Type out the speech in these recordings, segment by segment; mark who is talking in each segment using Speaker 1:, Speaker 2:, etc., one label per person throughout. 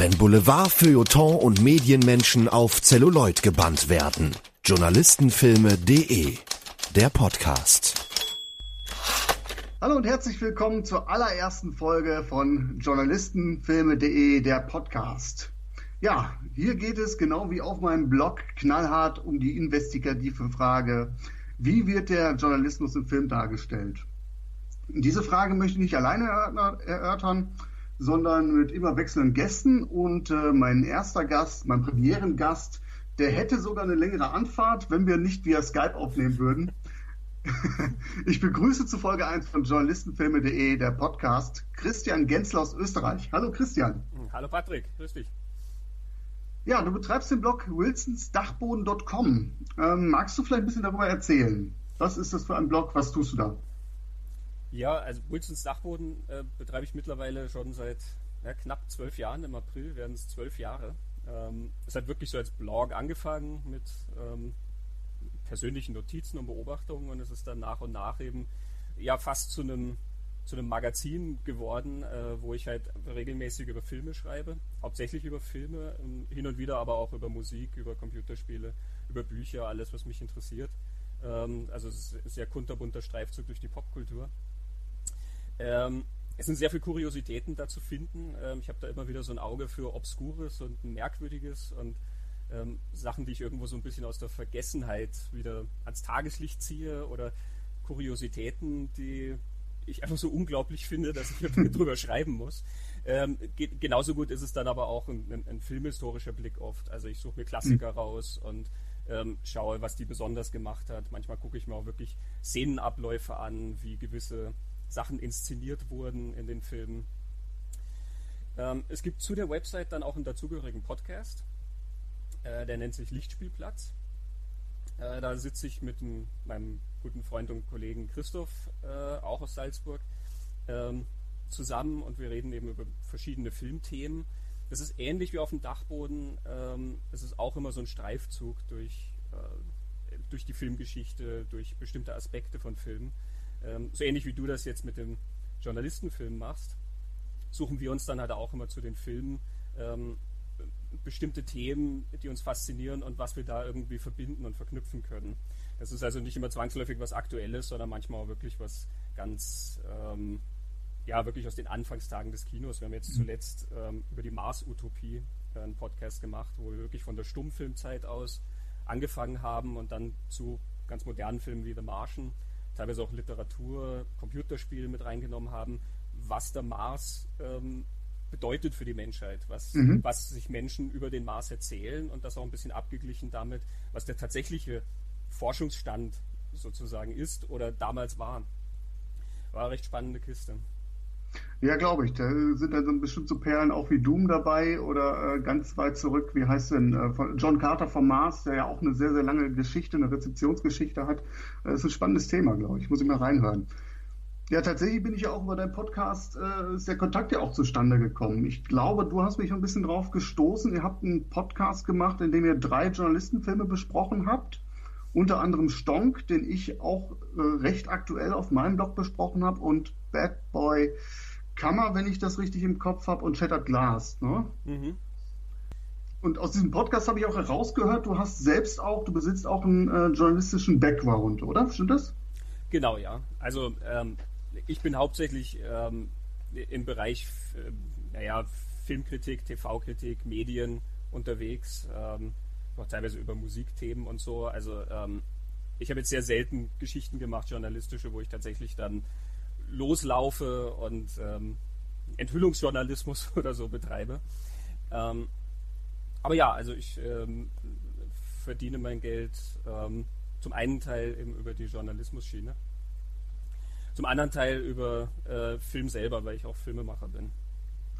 Speaker 1: Wenn Boulevard, Feuilleton und Medienmenschen auf Celluloid gebannt werden. Journalistenfilme.de Der Podcast.
Speaker 2: Hallo und herzlich willkommen zur allerersten Folge von Journalistenfilme.de Der Podcast. Ja, hier geht es genau wie auf meinem Blog knallhart um die investigative Frage, wie wird der Journalismus im Film dargestellt? Diese Frage möchte ich nicht alleine erörtern, sondern mit immer wechselnden Gästen. Und äh, mein erster Gast, mein Premierengast, der hätte sogar eine längere Anfahrt, wenn wir nicht via Skype aufnehmen würden. ich begrüße zu Folge 1 von Journalistenfilme.de, der Podcast, Christian Gensler aus Österreich. Hallo Christian.
Speaker 3: Hallo Patrick, grüß dich.
Speaker 2: Ja, du betreibst den Blog wilsonsdachboden.com. Ähm, magst du vielleicht ein bisschen darüber erzählen? Was ist das für ein Blog? Was tust du da?
Speaker 3: Ja, also Wilsons Dachboden äh, betreibe ich mittlerweile schon seit ja, knapp zwölf Jahren. Im April werden es zwölf Jahre. Ähm, es hat wirklich so als Blog angefangen mit ähm, persönlichen Notizen und Beobachtungen und es ist dann nach und nach eben ja fast zu einem zu einem Magazin geworden, äh, wo ich halt regelmäßig über Filme schreibe, hauptsächlich über Filme, ähm, hin und wieder aber auch über Musik, über Computerspiele, über Bücher, alles, was mich interessiert. Ähm, also es ist ein sehr kunterbunter Streifzug durch die Popkultur. Ähm, es sind sehr viele Kuriositäten da zu finden. Ähm, ich habe da immer wieder so ein Auge für Obskures und Merkwürdiges und ähm, Sachen, die ich irgendwo so ein bisschen aus der Vergessenheit wieder ans Tageslicht ziehe oder Kuriositäten, die ich einfach so unglaublich finde, dass ich darüber schreiben muss. Ähm, genauso gut ist es dann aber auch ein, ein, ein filmhistorischer Blick oft. Also ich suche mir Klassiker mhm. raus und ähm, schaue, was die besonders gemacht hat. Manchmal gucke ich mir auch wirklich Szenenabläufe an, wie gewisse Sachen inszeniert wurden in den Filmen. Ähm, es gibt zu der Website dann auch einen dazugehörigen Podcast, äh, der nennt sich Lichtspielplatz. Äh, da sitze ich mit m, meinem guten Freund und Kollegen Christoph, äh, auch aus Salzburg, ähm, zusammen und wir reden eben über verschiedene Filmthemen. Das ist ähnlich wie auf dem Dachboden. Ähm, es ist auch immer so ein Streifzug durch, äh, durch die Filmgeschichte, durch bestimmte Aspekte von Filmen. Ähm, so ähnlich wie du das jetzt mit dem Journalistenfilm machst, suchen wir uns dann halt auch immer zu den Filmen ähm, bestimmte Themen, die uns faszinieren und was wir da irgendwie verbinden und verknüpfen können. Das ist also nicht immer zwangsläufig was Aktuelles, sondern manchmal auch wirklich was ganz, ähm, ja, wirklich aus den Anfangstagen des Kinos. Wir haben jetzt mhm. zuletzt ähm, über die Mars-Utopie äh, einen Podcast gemacht, wo wir wirklich von der Stummfilmzeit aus angefangen haben und dann zu ganz modernen Filmen wie The Martian teilweise auch Literatur, Computerspiele mit reingenommen haben, was der Mars ähm, bedeutet für die Menschheit, was, mhm. was sich Menschen über den Mars erzählen und das auch ein bisschen abgeglichen damit, was der tatsächliche Forschungsstand sozusagen ist oder damals war. War eine recht spannende Kiste.
Speaker 2: Ja, glaube ich. Da sind dann so bestimmt so Perlen auch wie Doom dabei oder äh, ganz weit zurück, wie heißt denn, äh, John Carter vom Mars, der ja auch eine sehr, sehr lange Geschichte, eine Rezeptionsgeschichte hat. Das äh, ist ein spannendes Thema, glaube ich. Muss ich mal reinhören. Ja, tatsächlich bin ich ja auch über deinen Podcast, äh, ist der Kontakt ja auch zustande gekommen. Ich glaube, du hast mich ein bisschen drauf gestoßen. Ihr habt einen Podcast gemacht, in dem ihr drei Journalistenfilme besprochen habt. Unter anderem Stonk, den ich auch äh, recht aktuell auf meinem Blog besprochen habe und Bad Boy Kammer, wenn ich das richtig im Kopf habe, und Shattered Glass. Ne? Mhm. Und aus diesem Podcast habe ich auch herausgehört, du hast selbst auch, du besitzt auch einen äh, journalistischen Background, oder? Stimmt das?
Speaker 3: Genau, ja. Also ähm, ich bin hauptsächlich ähm, im Bereich äh, naja, Filmkritik, TV-Kritik, Medien unterwegs, ähm, auch teilweise über Musikthemen und so. Also ähm, ich habe jetzt sehr selten Geschichten gemacht, journalistische, wo ich tatsächlich dann loslaufe und ähm, Enthüllungsjournalismus oder so betreibe. Ähm, aber ja, also ich ähm, verdiene mein Geld ähm, zum einen Teil eben über die Journalismusschiene, zum anderen Teil über äh, Film selber, weil ich auch Filmemacher bin.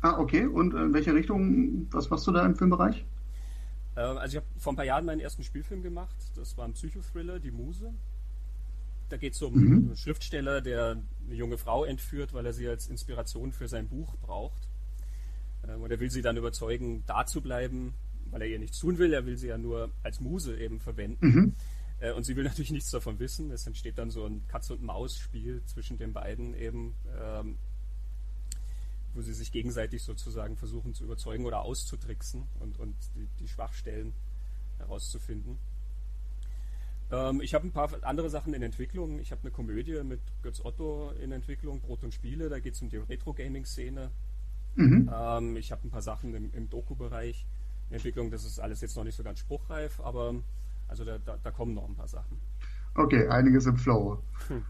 Speaker 2: Ah, okay. Und in welche Richtung, was machst du da im Filmbereich?
Speaker 3: Äh, also ich habe vor ein paar Jahren meinen ersten Spielfilm gemacht. Das war ein Psychothriller, Die Muse. Da geht es um mhm. einen Schriftsteller, der eine junge Frau entführt, weil er sie als Inspiration für sein Buch braucht. Ähm, und er will sie dann überzeugen, da zu bleiben, weil er ihr nichts tun will. Er will sie ja nur als Muse eben verwenden. Mhm. Äh, und sie will natürlich nichts davon wissen. Es entsteht dann so ein Katz- und Maus-Spiel zwischen den beiden eben. Wo sie sich gegenseitig sozusagen versuchen zu überzeugen oder auszutricksen und, und die, die Schwachstellen herauszufinden. Ähm, ich habe ein paar andere Sachen in Entwicklung. Ich habe eine Komödie mit Götz Otto in Entwicklung, Brot und Spiele, da geht es um die Retro-Gaming-Szene. Mhm. Ähm, ich habe ein paar Sachen im, im Doku-Bereich in Entwicklung. Das ist alles jetzt noch nicht so ganz spruchreif, aber also da, da, da kommen noch ein paar Sachen.
Speaker 2: Okay, einiges im Flow. Hm.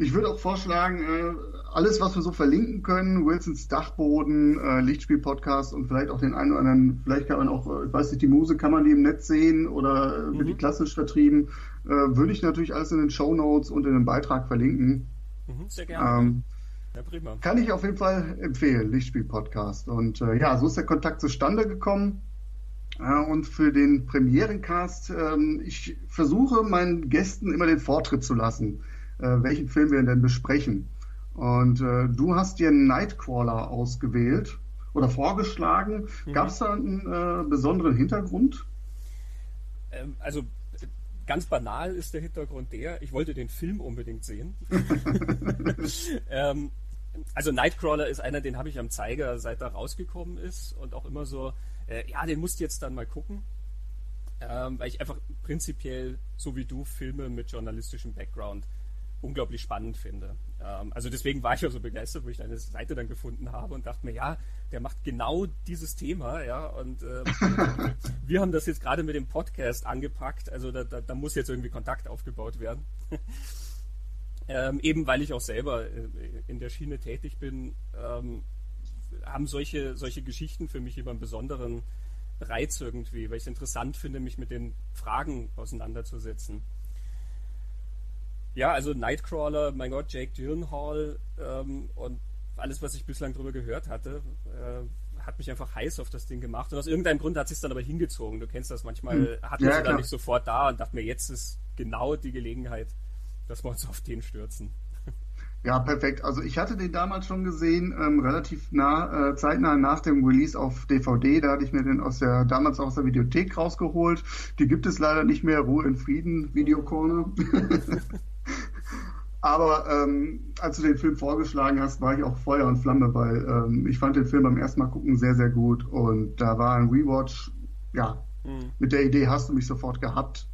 Speaker 2: Ich würde auch vorschlagen, äh, alles, was wir so verlinken können, Wilsons Dachboden, äh, Lichtspiel-Podcast und vielleicht auch den einen oder anderen, vielleicht kann man auch, äh, ich weiß nicht, die Muse, kann man die im Netz sehen oder mhm. wird die klassisch vertrieben, würde ich natürlich alles in den Show Notes und in den Beitrag verlinken.
Speaker 3: Mhm, sehr gerne. Ähm,
Speaker 2: ja, prima. Kann ich auf jeden Fall empfehlen, Lichtspiel-Podcast. Und äh, ja, so ist der Kontakt zustande gekommen. Äh, und für den Premierencast, ähm, ich versuche meinen Gästen immer den Vortritt zu lassen äh, welchen Film wir denn besprechen. Und äh, du hast dir Nightcrawler ausgewählt oder vorgeschlagen. Mhm. Gab es da einen äh, besonderen Hintergrund?
Speaker 3: Ähm, also ganz banal ist der Hintergrund der, ich wollte den Film unbedingt sehen. ähm, also Nightcrawler ist einer, den habe ich am Zeiger, seit er rausgekommen ist und auch immer so, äh, ja, den musst du jetzt dann mal gucken. Ähm, weil ich einfach prinzipiell, so wie du, Filme mit journalistischem Background unglaublich spannend finde. Ähm, also deswegen war ich ja so begeistert, wo ich deine Seite dann gefunden habe und dachte mir, ja, der macht genau dieses Thema, ja, und äh, wir haben das jetzt gerade mit dem Podcast angepackt, also da, da, da muss jetzt irgendwie Kontakt aufgebaut werden. ähm, eben weil ich auch selber äh, in der Schiene tätig bin, ähm, haben solche, solche Geschichten für mich immer einen besonderen Reiz irgendwie, weil ich es interessant finde, mich mit den Fragen auseinanderzusetzen. Ja, also Nightcrawler, mein Gott, Jake Gyllenhaal ähm, und alles, was ich bislang darüber gehört hatte, äh, hat mich einfach heiß auf das Ding gemacht. Und aus irgendeinem Grund hat es sich dann aber hingezogen. Du kennst das manchmal, hm. hat man ja, dann nicht sofort da und dachte mir, jetzt ist genau die Gelegenheit, dass wir uns auf den stürzen.
Speaker 2: Ja, perfekt. Also ich hatte den damals schon gesehen, ähm, relativ nah, äh, zeitnah nach dem Release auf DVD. Da hatte ich mir den aus der damals aus der Videothek rausgeholt. Die gibt es leider nicht mehr. Ruhe in Frieden, Videocorner. Aber ähm, als du den Film vorgeschlagen hast, war ich auch Feuer und Flamme, weil ähm, ich fand den Film beim ersten Mal gucken sehr, sehr gut. Und da war ein Rewatch, ja, mhm. mit der Idee hast du mich sofort gehabt.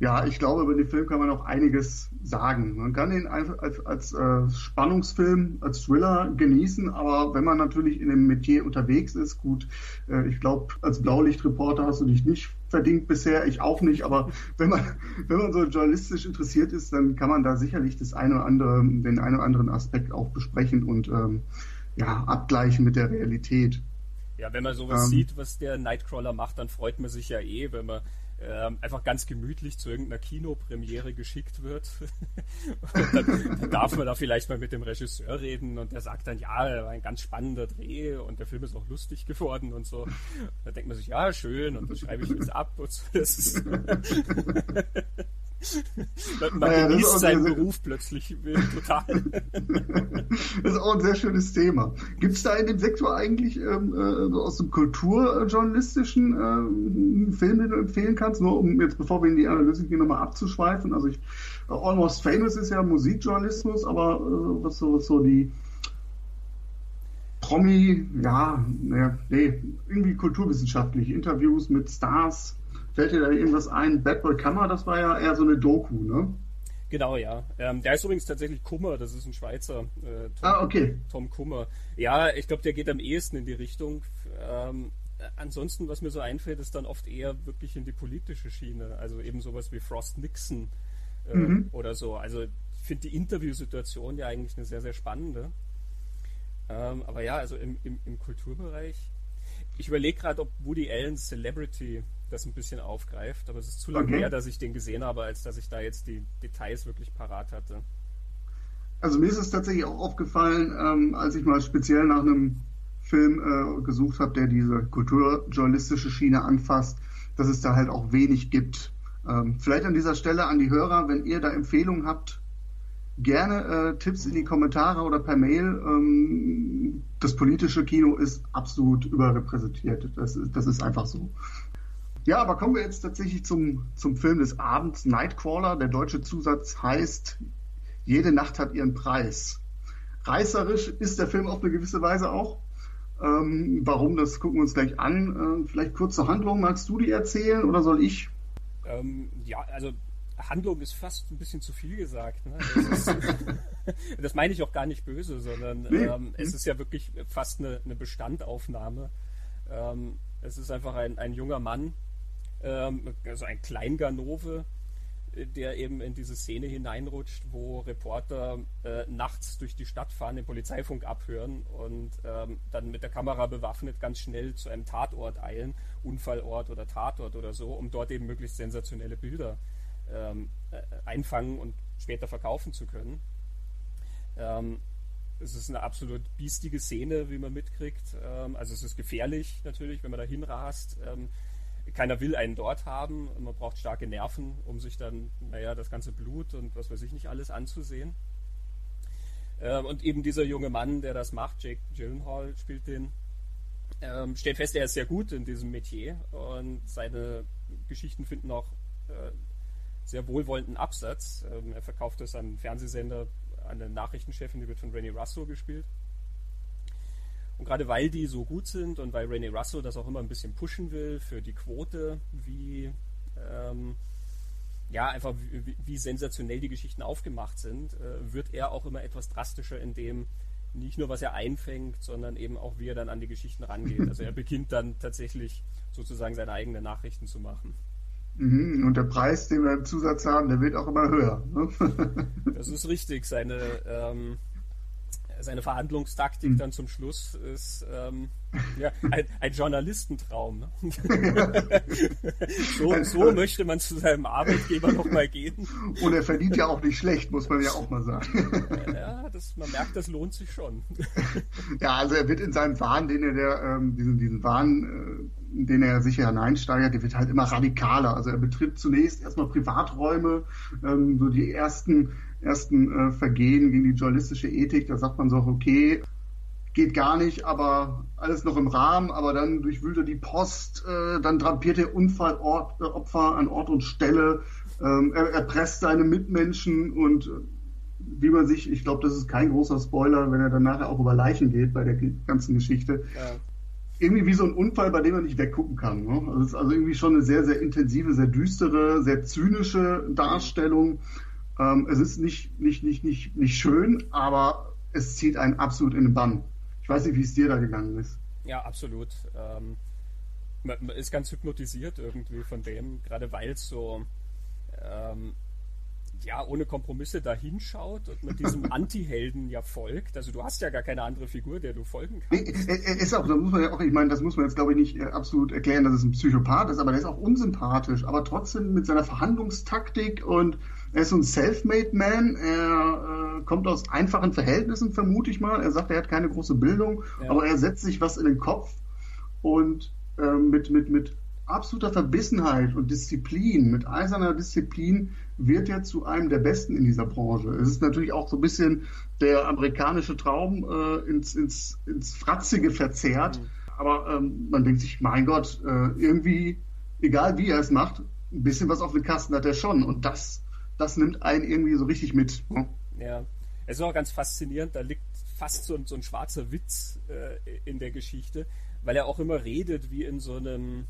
Speaker 2: Ja, ich glaube, über den Film kann man auch einiges sagen. Man kann ihn einfach als, als äh, Spannungsfilm, als Thriller genießen, aber wenn man natürlich in dem Metier unterwegs ist, gut, äh, ich glaube, als Blaulichtreporter hast du dich nicht verdient bisher, ich auch nicht, aber wenn man, wenn man so journalistisch interessiert ist, dann kann man da sicherlich das eine oder andere, den einen oder anderen Aspekt auch besprechen und ähm, ja, abgleichen mit der Realität.
Speaker 3: Ja, wenn man sowas ähm, sieht, was der Nightcrawler macht, dann freut man sich ja eh, wenn man ähm, einfach ganz gemütlich zu irgendeiner Kinopremiere geschickt wird. dann, dann, darf man da vielleicht mal mit dem Regisseur reden und der sagt dann, ja, war ein ganz spannender Dreh und der Film ist auch lustig geworden und so. Da denkt man sich, ja, schön und das schreibe ich jetzt ab und so. Man naja, genießt seinen Beruf plötzlich total.
Speaker 2: das ist auch ein sehr schönes Thema. Gibt es da in dem Sektor eigentlich ähm, äh, aus dem kulturjournalistischen ähm, Film, den du empfehlen kannst? Nur um jetzt, bevor wir in die Analyse gehen, nochmal abzuschweifen. Also ich, Almost Famous ist ja Musikjournalismus, aber äh, was, so, was so die Promi, ja, naja, nee, irgendwie kulturwissenschaftlich, Interviews mit Stars, Fällt dir da irgendwas ein? Bad Boy Kammer, das war ja eher so eine Doku, ne?
Speaker 3: Genau, ja. Ähm, der ist übrigens tatsächlich Kummer, das ist ein Schweizer.
Speaker 2: Äh, Tom, ah, okay.
Speaker 3: Tom Kummer. Ja, ich glaube, der geht am ehesten in die Richtung. Ähm, ansonsten, was mir so einfällt, ist dann oft eher wirklich in die politische Schiene. Also eben sowas wie Frost Nixon äh, mhm. oder so. Also ich finde die Interviewsituation ja eigentlich eine sehr, sehr spannende. Ähm, aber ja, also im, im, im Kulturbereich. Ich überlege gerade, ob Woody Allen's Celebrity das ein bisschen aufgreift, aber es ist zu lange okay. her, dass ich den gesehen habe, als dass ich da jetzt die Details wirklich parat hatte.
Speaker 2: Also mir ist es tatsächlich auch aufgefallen, ähm, als ich mal speziell nach einem Film äh, gesucht habe, der diese kulturjournalistische Schiene anfasst, dass es da halt auch wenig gibt. Ähm, vielleicht an dieser Stelle an die Hörer, wenn ihr da Empfehlungen habt, gerne äh, Tipps in die Kommentare oder per Mail. Ähm, das politische Kino ist absolut überrepräsentiert. Das, das ist einfach so. Ja, aber kommen wir jetzt tatsächlich zum, zum Film des Abends, Nightcrawler. Der deutsche Zusatz heißt Jede Nacht hat ihren Preis. reißerisch ist der Film auf eine gewisse Weise auch. Ähm, warum, das gucken wir uns gleich an. Äh, vielleicht kurze Handlung, magst du die erzählen oder soll ich?
Speaker 3: Ähm, ja, also Handlung ist fast ein bisschen zu viel gesagt. Ne? Das, ist, das, meine ich auch gar nicht böse, sondern nee. ähm, es ist ja wirklich fast eine, eine Bestandaufnahme. Ähm, es ist einfach ein, ein junger Mann, ähm, also ein Kleinganove, der eben in diese Szene hineinrutscht, wo Reporter äh, nachts durch die Stadt fahren, den Polizeifunk abhören und ähm, dann mit der Kamera bewaffnet ganz schnell zu einem Tatort eilen, Unfallort oder Tatort oder so, um dort eben möglichst sensationelle Bilder ähm, äh, einfangen und später verkaufen zu können. Ähm, es ist eine absolut biestige Szene, wie man mitkriegt. Ähm, also es ist gefährlich natürlich, wenn man da hinrast. Keiner will einen dort haben. Man braucht starke Nerven, um sich dann, naja, das ganze Blut und was weiß ich nicht alles anzusehen. Ähm, und eben dieser junge Mann, der das macht, Jake Gyllenhaal spielt den, ähm, stellt fest, er ist sehr gut in diesem Metier und seine Geschichten finden auch äh, sehr wohlwollenden Absatz. Ähm, er verkauft das an einen Fernsehsender, an eine Nachrichtenchefin, die wird von Rennie Russo gespielt. Und gerade weil die so gut sind und weil Rene Russo das auch immer ein bisschen pushen will für die Quote, wie ähm, ja einfach wie, wie, sensationell die Geschichten aufgemacht sind, äh, wird er auch immer etwas drastischer in dem nicht nur was er einfängt, sondern eben auch wie er dann an die Geschichten rangeht. Also er beginnt dann tatsächlich sozusagen seine eigenen Nachrichten zu machen.
Speaker 2: Mhm, und der Preis, den wir im Zusatz haben, der wird auch immer höher. Ne?
Speaker 3: das ist richtig. Seine ähm, seine Verhandlungstaktik mhm. dann zum Schluss ist ähm, ja, ein, ein Journalistentraum. Ne? so, so möchte man zu seinem Arbeitgeber nochmal gehen.
Speaker 2: Und er verdient ja auch nicht schlecht, muss man ja auch mal sagen.
Speaker 3: ja, das, man merkt, das lohnt sich schon.
Speaker 2: ja, also er wird in seinem Wahn, den er der, ähm, diesen, diesen Wahn, äh, in den er sich hineinsteigert, der wird halt immer radikaler. Also er betritt zunächst erstmal Privaträume, ähm, so die ersten ersten äh, Vergehen gegen die journalistische Ethik. Da sagt man so, okay, geht gar nicht, aber alles noch im Rahmen. Aber dann durchwühlt er die Post, äh, dann drapiert er Unfallopfer äh, an Ort und Stelle, ähm, er erpresst seine Mitmenschen und äh, wie man sich, ich glaube, das ist kein großer Spoiler, wenn er dann nachher auch über Leichen geht bei der ganzen Geschichte. Ja. Irgendwie wie so ein Unfall, bei dem man nicht weggucken kann. Ne? Also es ist also irgendwie schon eine sehr, sehr intensive, sehr düstere, sehr zynische Darstellung. Ähm, es ist nicht, nicht, nicht, nicht, nicht schön, aber es zieht einen absolut in den Bann. Ich weiß nicht, wie es dir da gegangen ist.
Speaker 3: Ja, absolut. Ähm, man, ist ganz hypnotisiert irgendwie von dem, gerade weil es so ähm, ja, ohne Kompromisse dahinschaut und mit diesem Anti-Helden ja folgt. Also du hast ja gar keine andere Figur, der du folgen kannst.
Speaker 2: Er ist auch, da muss man ja auch, ich meine, das muss man jetzt glaube ich nicht äh, absolut erklären, dass es ein Psychopath ist, aber der ist auch unsympathisch, aber trotzdem mit seiner Verhandlungstaktik und er ist so ein Self-Made Man. Er äh, kommt aus einfachen Verhältnissen, vermute ich mal. Er sagt, er hat keine große Bildung, ja. aber er setzt sich was in den Kopf und äh, mit, mit, mit absoluter Verbissenheit und Disziplin, mit eiserner Disziplin, wird er zu einem der Besten in dieser Branche. Es ist natürlich auch so ein bisschen der amerikanische Traum äh, ins, ins, ins Fratzige verzerrt. Mhm. Aber ähm, man denkt sich, mein Gott, äh, irgendwie, egal wie er es macht, ein bisschen was auf den Kasten hat er schon. Und das das nimmt einen irgendwie so richtig mit.
Speaker 3: Ne? Ja, es ist auch ganz faszinierend, da liegt fast so, so ein schwarzer Witz äh, in der Geschichte, weil er auch immer redet wie in so einem,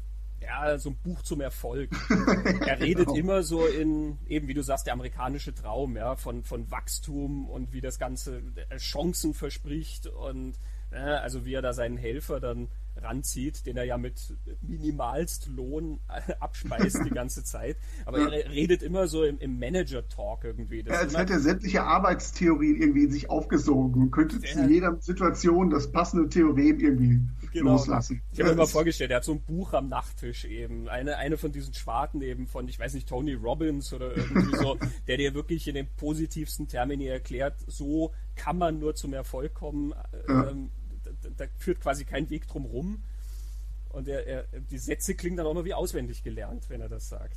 Speaker 3: ja, so ein Buch zum Erfolg. er redet genau. immer so in, eben wie du sagst, der amerikanische Traum, ja, von, von Wachstum und wie das Ganze äh, Chancen verspricht und äh, also wie er da seinen Helfer dann ranzieht, den er ja mit minimalst Lohn abspeist die ganze Zeit. Aber ja. er redet immer so im, im Manager-Talk irgendwie.
Speaker 2: Das ja, als hätte er sämtliche Arbeitstheorien irgendwie in sich aufgesogen und könnte in jeder Situation das passende Theorem irgendwie genau. loslassen.
Speaker 3: Ich habe mir mal vorgestellt, er hat so ein Buch am Nachttisch eben. Eine, eine von diesen Schwarten eben von, ich weiß nicht, Tony Robbins oder irgendwie so, der dir wirklich in den positivsten Termini erklärt, so kann man nur zum Erfolg kommen. Ja. Ähm, da führt quasi kein Weg drum rum. Und er, er, die Sätze klingen dann auch immer wie auswendig gelernt, wenn er das sagt.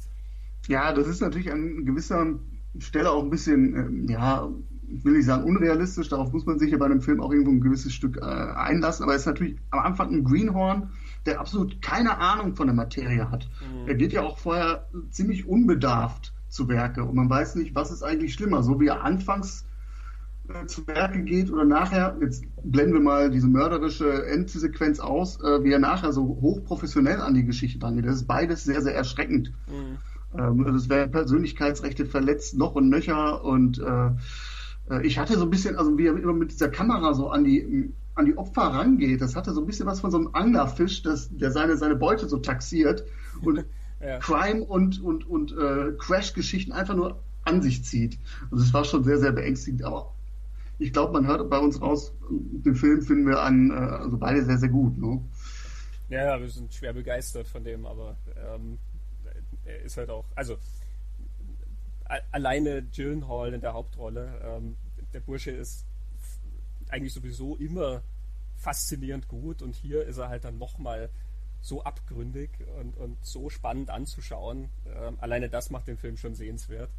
Speaker 2: Ja, das ist natürlich an gewisser Stelle auch ein bisschen, ähm, ja, ich will nicht sagen unrealistisch, darauf muss man sich ja bei einem Film auch irgendwo ein gewisses Stück äh, einlassen, aber er ist natürlich am Anfang ein Greenhorn, der absolut keine Ahnung von der Materie hat. Mhm. Er geht ja auch vorher ziemlich unbedarft zu Werke und man weiß nicht, was ist eigentlich schlimmer, so wie er anfangs äh, zu Werke geht oder nachher, jetzt blenden wir mal diese mörderische Endsequenz aus, äh, wie er nachher so hochprofessionell an die Geschichte dran geht. Das ist beides sehr, sehr erschreckend. Mhm. Ähm, also es werden Persönlichkeitsrechte verletzt, noch und nöcher und äh, äh, ich hatte so ein bisschen, also wie er immer mit dieser Kamera so an die an die Opfer rangeht, das hatte so ein bisschen was von so einem Anglerfisch, das, der seine, seine Beute so taxiert und ja. Crime und, und, und äh, Crash-Geschichten einfach nur an sich zieht. Also es war schon sehr, sehr beängstigend, aber ich glaube, man hört bei uns raus, den Film finden wir an, äh, also beide sehr, sehr gut. Ne?
Speaker 3: Ja, wir sind schwer begeistert von dem, aber ähm, er ist halt auch, also alleine Gyllenhaal in der Hauptrolle, ähm, der Bursche ist eigentlich sowieso immer faszinierend gut und hier ist er halt dann nochmal so abgründig und, und so spannend anzuschauen. Ähm, alleine das macht den Film schon sehenswert.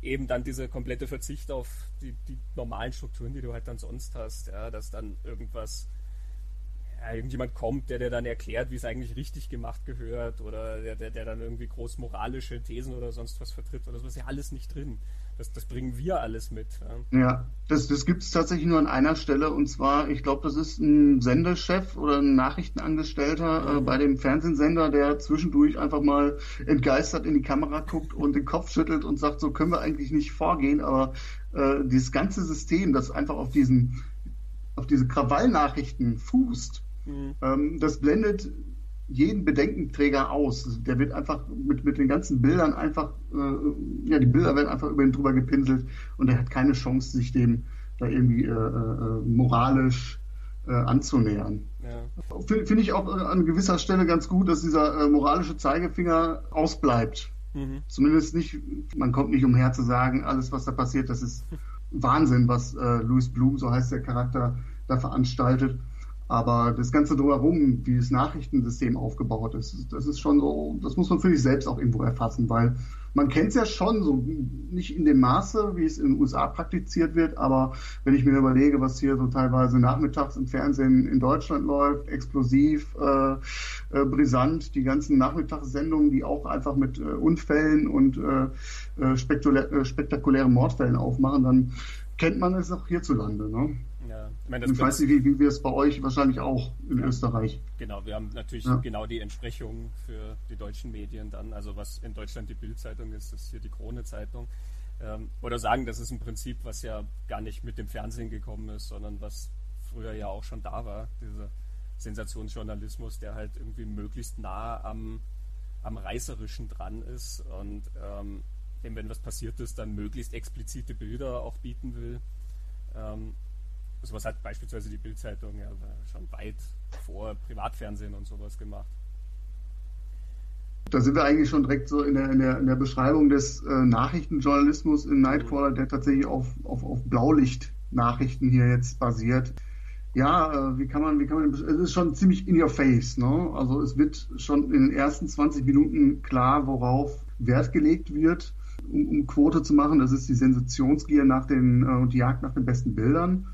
Speaker 3: Eben dann dieser komplette Verzicht auf die, die normalen Strukturen, die du halt dann sonst hast, ja, dass dann irgendwas, ja, irgendjemand kommt, der dir dann erklärt, wie es eigentlich richtig gemacht gehört oder der, der, der dann irgendwie groß moralische Thesen oder sonst was vertritt oder so, ist ja alles nicht drin. Das, das bringen wir alles mit.
Speaker 2: Ja, ja das, das gibt es tatsächlich nur an einer Stelle und zwar, ich glaube, das ist ein Sendechef oder ein Nachrichtenangestellter äh, mhm. bei dem Fernsehsender, der zwischendurch einfach mal entgeistert in die Kamera guckt und den Kopf schüttelt und sagt, so können wir eigentlich nicht vorgehen, aber äh, dieses ganze System, das einfach auf diesen auf diese Krawallnachrichten fußt, mhm. ähm, das blendet jeden Bedenkenträger aus. Der wird einfach mit, mit den ganzen Bildern einfach, äh, ja, die Bilder werden einfach über ihn drüber gepinselt und er hat keine Chance, sich dem da irgendwie äh, äh, moralisch äh, anzunähern. Ja. Finde find ich auch an gewisser Stelle ganz gut, dass dieser äh, moralische Zeigefinger ausbleibt. Mhm. Zumindest nicht, man kommt nicht umher zu sagen, alles, was da passiert, das ist Wahnsinn, was äh, Louis Blum, so heißt der Charakter, da veranstaltet. Aber das Ganze drumherum, wie das Nachrichtensystem aufgebaut ist, das ist schon so, das muss man für sich selbst auch irgendwo erfassen, weil man kennt es ja schon, so nicht in dem Maße, wie es in den USA praktiziert wird, aber wenn ich mir überlege, was hier so teilweise nachmittags im Fernsehen in Deutschland läuft, explosiv, äh, äh, brisant, die ganzen Nachmittagssendungen, die auch einfach mit äh, Unfällen und äh, äh, spektakulären spektakulären Mordfällen aufmachen, dann kennt man es auch hierzulande. Ne? Ich, meine, ich weiß nicht, wie, wie wir es bei euch wahrscheinlich auch in ja. Österreich.
Speaker 3: Genau, wir haben natürlich ja. genau die Entsprechung für die deutschen Medien dann. Also was in Deutschland die Bildzeitung ist, ist hier die Krone-Zeitung. Ähm, oder sagen, das ist ein Prinzip, was ja gar nicht mit dem Fernsehen gekommen ist, sondern was früher ja auch schon da war. Dieser Sensationsjournalismus, der halt irgendwie möglichst nah am, am Reißerischen dran ist und ähm, wenn was passiert ist, dann möglichst explizite Bilder auch bieten will. Ähm, sowas hat beispielsweise die Bildzeitung ja schon weit vor Privatfernsehen und sowas gemacht.
Speaker 2: Da sind wir eigentlich schon direkt so in der, in der, in der Beschreibung des äh, Nachrichtenjournalismus in Nightcrawler, der tatsächlich auf, auf, auf Blaulicht-Nachrichten hier jetzt basiert. Ja, äh, wie kann man, wie kann man, es ist schon ziemlich in your face, ne? Also es wird schon in den ersten 20 Minuten klar, worauf Wert gelegt wird, um, um Quote zu machen. Das ist die Sensationsgier nach den, äh, und die Jagd nach den besten Bildern.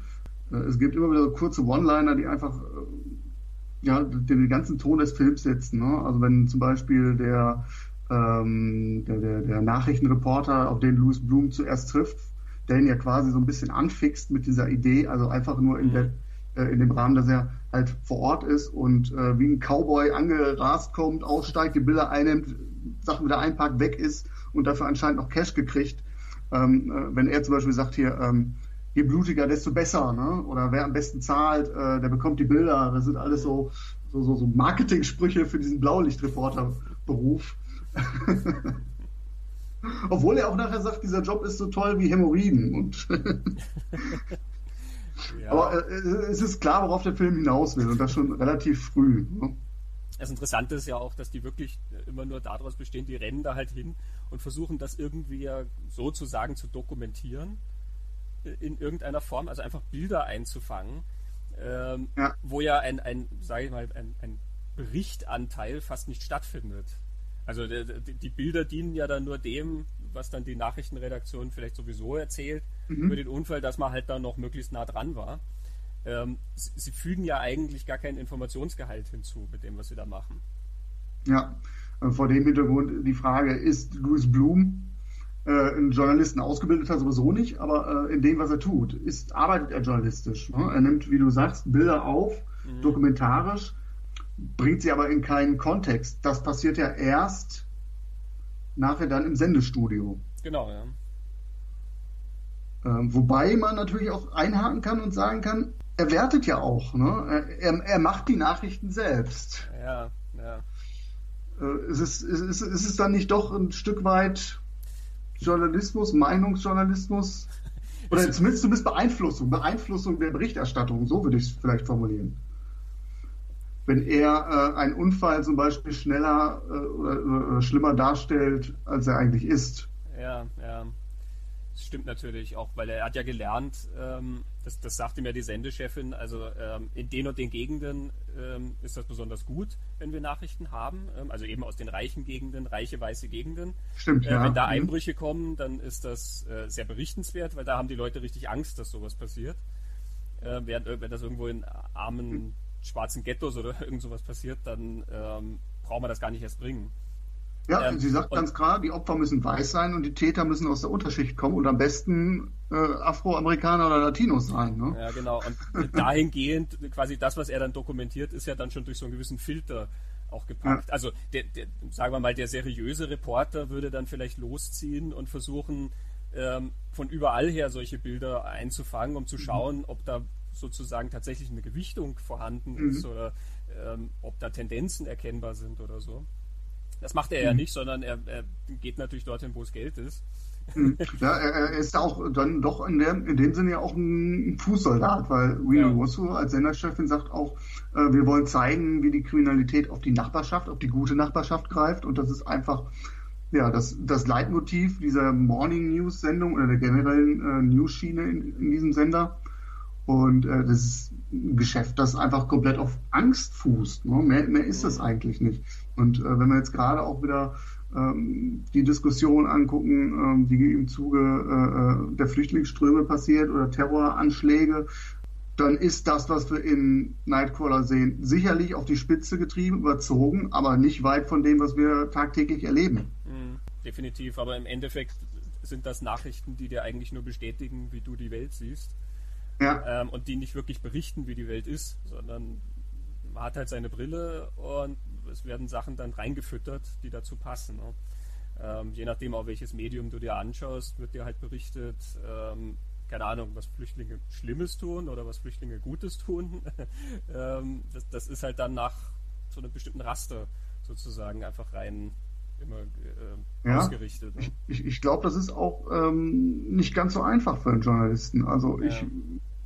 Speaker 2: Äh, es gibt immer wieder kurze One-Liner, die einfach äh, ja, den, ganzen Ton des Films setzen. Ne? Also wenn zum Beispiel der, ähm, der, der, der Nachrichtenreporter, auf den Louis Bloom zuerst trifft, der ihn ja quasi so ein bisschen anfixt mit dieser Idee, also einfach nur in, der, äh, in dem Rahmen, dass er halt vor Ort ist und äh, wie ein Cowboy angerast kommt, aussteigt, die Bilder einnimmt, Sachen wieder einpackt, weg ist und dafür anscheinend noch Cash gekriegt. Ähm, äh, wenn er zum Beispiel sagt hier, ähm, je blutiger, desto besser, ne? Oder wer am besten zahlt, äh, der bekommt die Bilder. Das sind alles so, so, so, so Marketing-Sprüche für diesen Blaulichtreporter-Beruf. Obwohl er auch nachher sagt, dieser Job ist so toll wie Hämorrhoiden. Und ja. Aber äh, es ist klar, worauf der Film hinaus will und das schon relativ früh. Ne?
Speaker 3: Das Interessante ist ja auch, dass die wirklich immer nur daraus bestehen, die rennen da halt hin und versuchen das irgendwie sozusagen zu dokumentieren in irgendeiner Form, also einfach Bilder einzufangen, ähm, ja. wo ja ein, ein sage ich mal, ein, ein Berichtanteil fast nicht stattfindet. Also die, die, Bilder dienen ja dann nur dem, was dann die Nachrichtenredaktion vielleicht sowieso erzählt mhm. über den Unfall, dass man halt dann noch möglichst nah dran war. Ähm, sie, sie fügen ja eigentlich gar keinen Informationsgehalt hinzu mit dem, was sie da machen.
Speaker 2: Ja, vor dem Hintergrund die Frage, ist Louis Blum äh, einen Journalisten ausgebildet hat, sowieso nicht, aber äh, in dem, was er tut, ist, arbeitet er journalistisch. Ne? Er nimmt, wie du sagst, Bilder auf, mhm. dokumentarisch, bringt sie aber in keinen Kontext. Das passiert ja erst nachher dann im Sendestudio.
Speaker 3: Genau, ja.
Speaker 2: Ähm, wobei man natürlich auch einhaken kann und sagen kann, er wertet ja auch, ne? Er, er macht die Nachrichten selbst.
Speaker 3: Ja, ja.
Speaker 2: Äh, ist, es, ist, ist, ist es dann nicht doch ein Stück weit Journalismus, Meinungsjournalismus? Oder zumindest, zumindest Beeinflussung, Beeinflussung der Berichterstattung, so würde ich es vielleicht formulieren. Wenn er äh, einen Unfall zum Beispiel schneller äh, oder, oder schlimmer darstellt, als er eigentlich ist.
Speaker 3: Ja, ja. Das stimmt natürlich auch, weil er hat ja gelernt, ähm, das, das sagte mir die Sendechefin, also ähm, in den und den Gegenden ähm, ist das besonders gut, wenn wir Nachrichten haben, ähm, also eben aus den reichen Gegenden, reiche weiße Gegenden.
Speaker 2: Stimmt,
Speaker 3: äh,
Speaker 2: ja.
Speaker 3: Wenn da mhm. Einbrüche kommen, dann ist das äh, sehr berichtenswert, weil da haben die Leute richtig Angst, dass sowas passiert. Äh, während, wenn das irgendwo in armen schwarzen Ghettos oder irgend sowas passiert, dann ähm, braucht man das gar nicht erst bringen.
Speaker 2: Ja, ähm, sie sagt ganz klar, die Opfer müssen weiß sein und die Täter müssen aus der Unterschicht kommen und am besten äh, Afroamerikaner oder Latinos sein. Ne?
Speaker 3: Ja, genau. Und dahingehend, quasi das, was er dann dokumentiert, ist ja dann schon durch so einen gewissen Filter auch gepackt. Ja. Also, der, der, sagen wir mal, der seriöse Reporter würde dann vielleicht losziehen und versuchen, ähm, von überall her solche Bilder einzufangen, um zu mhm. schauen, mhm. ob da sozusagen tatsächlich eine Gewichtung vorhanden mhm. ist oder ähm, ob da Tendenzen erkennbar sind oder so. Das macht er ja mhm. nicht, sondern er, er, geht natürlich dorthin, wo es Geld ist.
Speaker 2: Mhm. Ja, er, ist auch dann doch in, der, in dem Sinne ja auch ein Fußsoldat, weil Rio ja. Russo als Senderchefin sagt auch, äh, wir wollen zeigen, wie die Kriminalität auf die Nachbarschaft, auf die gute Nachbarschaft greift und das ist einfach ja, das, das Leitmotiv dieser Morning News Sendung oder der generellen äh, News-Schiene in, in, diesem Sender. Und äh, das ist ein Geschäft, das einfach komplett auf Angst fußt. Ne? Mehr, mehr ist das mhm. eigentlich nicht. Und äh, wenn wir jetzt gerade auch wieder ähm, die Diskussion angucken, ähm, die im Zuge äh, äh, der Flüchtlingsströme passiert oder Terroranschläge, dann ist das, was wir in Nightcrawler sehen, sicherlich auf die Spitze getrieben, überzogen, aber nicht weit von dem, was wir tagtäglich erleben.
Speaker 3: Mhm, definitiv, aber im Endeffekt sind das Nachrichten, die dir eigentlich nur bestätigen, wie du die Welt siehst. Ja. Ähm, und die nicht wirklich berichten, wie die Welt ist, sondern man hat halt seine Brille und es werden Sachen dann reingefüttert, die dazu passen. Ne? Ähm, je nachdem, auch welches Medium du dir anschaust, wird dir halt berichtet, ähm, keine Ahnung, was Flüchtlinge Schlimmes tun oder was Flüchtlinge Gutes tun. ähm, das, das, ist halt dann nach so einem bestimmten Raster sozusagen einfach rein immer äh, ja, ausgerichtet.
Speaker 2: Ne? Ich, ich glaube, das ist auch ähm, nicht ganz so einfach für einen Journalisten. Also ja. ich,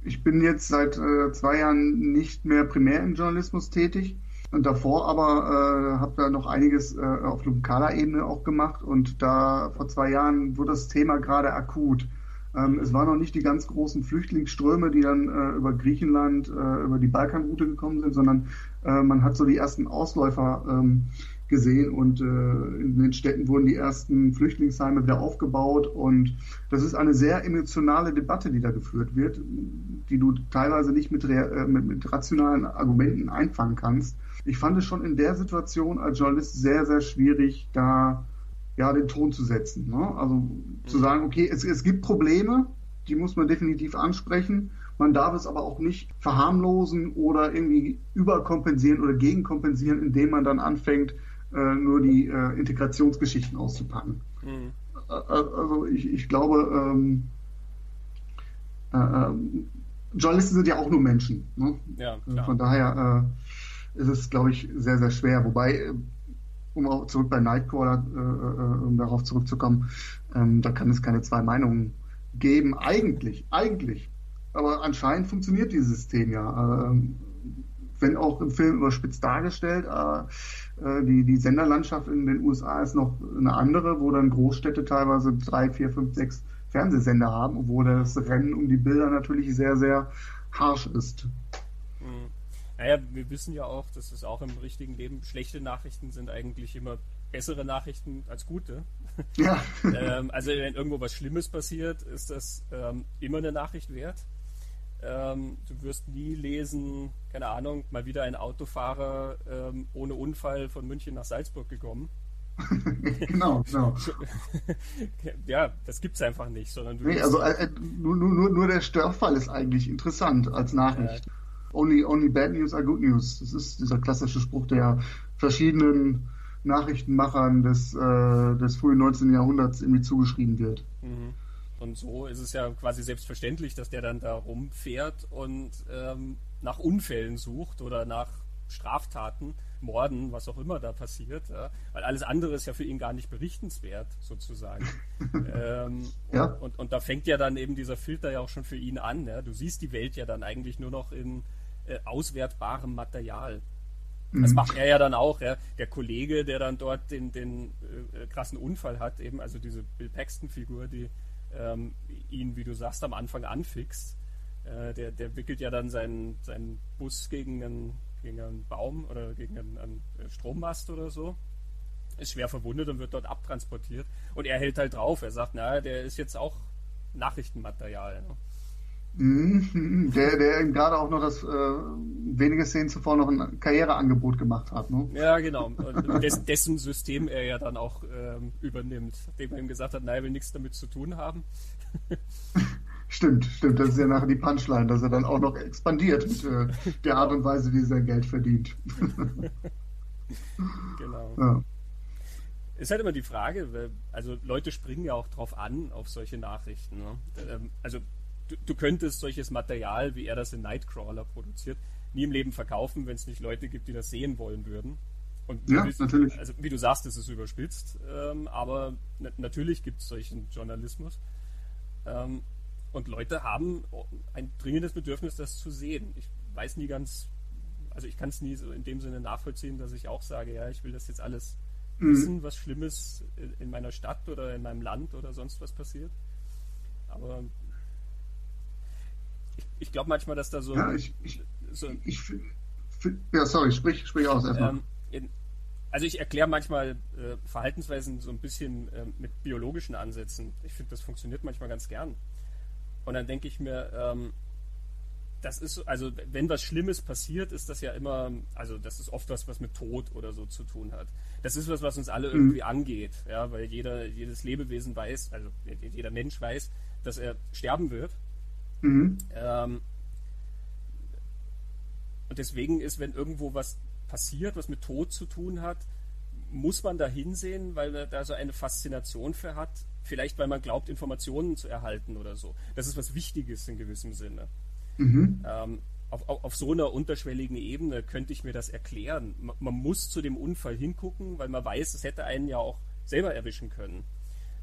Speaker 2: ich bin jetzt seit äh, zwei Jahren nicht mehr primär im Journalismus tätig. Und davor aber äh, habe da noch einiges äh, auf lokaler Ebene auch gemacht und da vor zwei Jahren wurde das Thema gerade akut. Ähm, es waren noch nicht die ganz großen Flüchtlingsströme, die dann äh, über Griechenland, äh, über die Balkanroute gekommen sind, sondern äh, man hat so die ersten Ausläufer ähm, gesehen und äh, in den Städten wurden die ersten Flüchtlingsheime wieder aufgebaut und das ist eine sehr emotionale Debatte, die da geführt wird, die du teilweise nicht mit, äh, mit, mit rationalen Argumenten einfangen kannst. Ich fand es schon in der Situation als Journalist sehr, sehr schwierig, da ja den Ton zu setzen. Ne? Also mhm. zu sagen, okay, es, es gibt Probleme, die muss man definitiv ansprechen. Man darf es aber auch nicht verharmlosen oder irgendwie überkompensieren oder gegenkompensieren, indem man dann anfängt, äh, nur die äh, Integrationsgeschichten auszupacken. Mhm. Also ich, ich glaube, ähm, äh, ähm, Journalisten sind ja auch nur Menschen. Ne? Ja, Von daher äh, ist es, glaube ich, sehr, sehr schwer. Wobei, äh, um auch zurück bei Nightcrawler, um darauf zurückzukommen, ähm, da kann es keine zwei Meinungen geben. Eigentlich, eigentlich. Aber anscheinend funktioniert dieses System ja. Ähm, wenn auch im Film überspitzt dargestellt, äh, die, die Senderlandschaft in den USA ist noch eine andere, wo dann Großstädte teilweise drei, vier, fünf, sechs Fernsehsender haben, obwohl das Rennen um die Bilder natürlich sehr, sehr harsch ist.
Speaker 3: Naja, wir wissen ja auch, dass es auch im richtigen Leben schlechte Nachrichten sind eigentlich immer bessere Nachrichten als gute. Ja. ähm, also wenn irgendwo was Schlimmes passiert, ist das ähm, immer eine Nachricht wert. Ähm, du wirst nie lesen, keine Ahnung, mal wieder ein Autofahrer ähm, ohne Unfall von München nach Salzburg gekommen.
Speaker 2: genau, genau.
Speaker 3: ja, das gibt es einfach nicht, sondern
Speaker 2: nee, also äh, nur, nur, nur der Störfall ist eigentlich interessant als Nachricht. Äh, only, only bad news are good news. Das ist dieser klassische Spruch der verschiedenen Nachrichtenmachern des, äh, des frühen 19. Jahrhunderts irgendwie zugeschrieben wird.
Speaker 3: Mhm. Und so ist es ja quasi selbstverständlich, dass der dann da rumfährt und ähm, nach Unfällen sucht oder nach Straftaten, Morden, was auch immer da passiert, ja? weil alles andere ist ja für ihn gar nicht berichtenswert, sozusagen. ähm, ja. und, und da fängt ja dann eben dieser Filter ja auch schon für ihn an. Ja? Du siehst die Welt ja dann eigentlich nur noch in äh, auswertbarem Material. Das mhm. macht er ja dann auch, ja. Der Kollege, der dann dort den, den äh, krassen Unfall hat, eben, also diese Bill Paxton-Figur, die ähm, ihn, wie du sagst, am Anfang anfixt, äh, der, der wickelt ja dann seinen, seinen Bus gegen einen, gegen einen Baum oder gegen einen, einen Strommast oder so. Ist schwer verwundet und wird dort abtransportiert. Und er hält halt drauf. Er sagt, naja, der ist jetzt auch Nachrichtenmaterial. Ne?
Speaker 2: Mhm, der, der eben gerade auch noch das äh, wenige Szenen zuvor noch ein Karriereangebot gemacht hat. Ne?
Speaker 3: Ja, genau. Und des, dessen System er ja dann auch ähm, übernimmt, dem er ihm gesagt hat, nein, will nichts damit zu tun haben.
Speaker 2: Stimmt, stimmt. Das ist ja nachher die Punchline, dass er dann auch noch expandiert mit äh, der Art und Weise, wie er sein Geld verdient.
Speaker 3: genau. Ja. Ist halt immer die Frage, also Leute springen ja auch drauf an, auf solche Nachrichten. Ne? Ähm, also du, du, könntest solches Material, wie er das in Nightcrawler produziert, nie im Leben verkaufen, wenn es nicht Leute gibt, die das sehen wollen würden. Und
Speaker 2: ja, bist, natürlich.
Speaker 3: Also wie du sagst, es ist überspitzt, ähm, aber natürlich gibt es solchen Journalismus. Ähm, und Leute haben ein dringendes Bedürfnis, das zu sehen. Ich weiß nie ganz, also ich kann es nie so in dem Sinne nachvollziehen, dass ich auch sage, ja, ich will das jetzt alles mhm. wissen, was Schlimmes in meiner Stadt oder in meinem Land oder sonst was passiert. Aber ich, glaube manchmal, dass da so.
Speaker 2: Ja, ich, ich, so ich, ja sorry, sprich, sprich aus erstmal. Ähm,
Speaker 3: in, also ich erkläre manchmal äh, Verhaltensweisen so ein bisschen äh, mit biologischen Ansätzen. Ich finde, das funktioniert manchmal ganz gern. Und dann denke ich mir, ähm, das ist, also wenn was Schlimmes passiert, ist das ja immer, also das ist oft was, was mit Tod oder so zu tun hat. Das ist was, was uns alle mhm. irgendwie angeht, ja, weil jeder, jedes Lebewesen weiß, also jeder Mensch weiß, dass er sterben wird Mhm. Ähm, und deswegen ist, wenn irgendwo was passiert, was mit Tod zu tun hat, muss man da hinsehen, weil man da so eine Faszination für hat. Vielleicht, weil man glaubt, Informationen zu erhalten oder so. Das ist was Wichtiges in gewissem Sinne. Mhm. Ähm, auf, auf, auf, so einer unterschwelligen Ebene könnte ich mir das erklären. Man, man, muss zu dem Unfall hingucken, weil man weiß, es hätte einen ja auch selber erwischen können.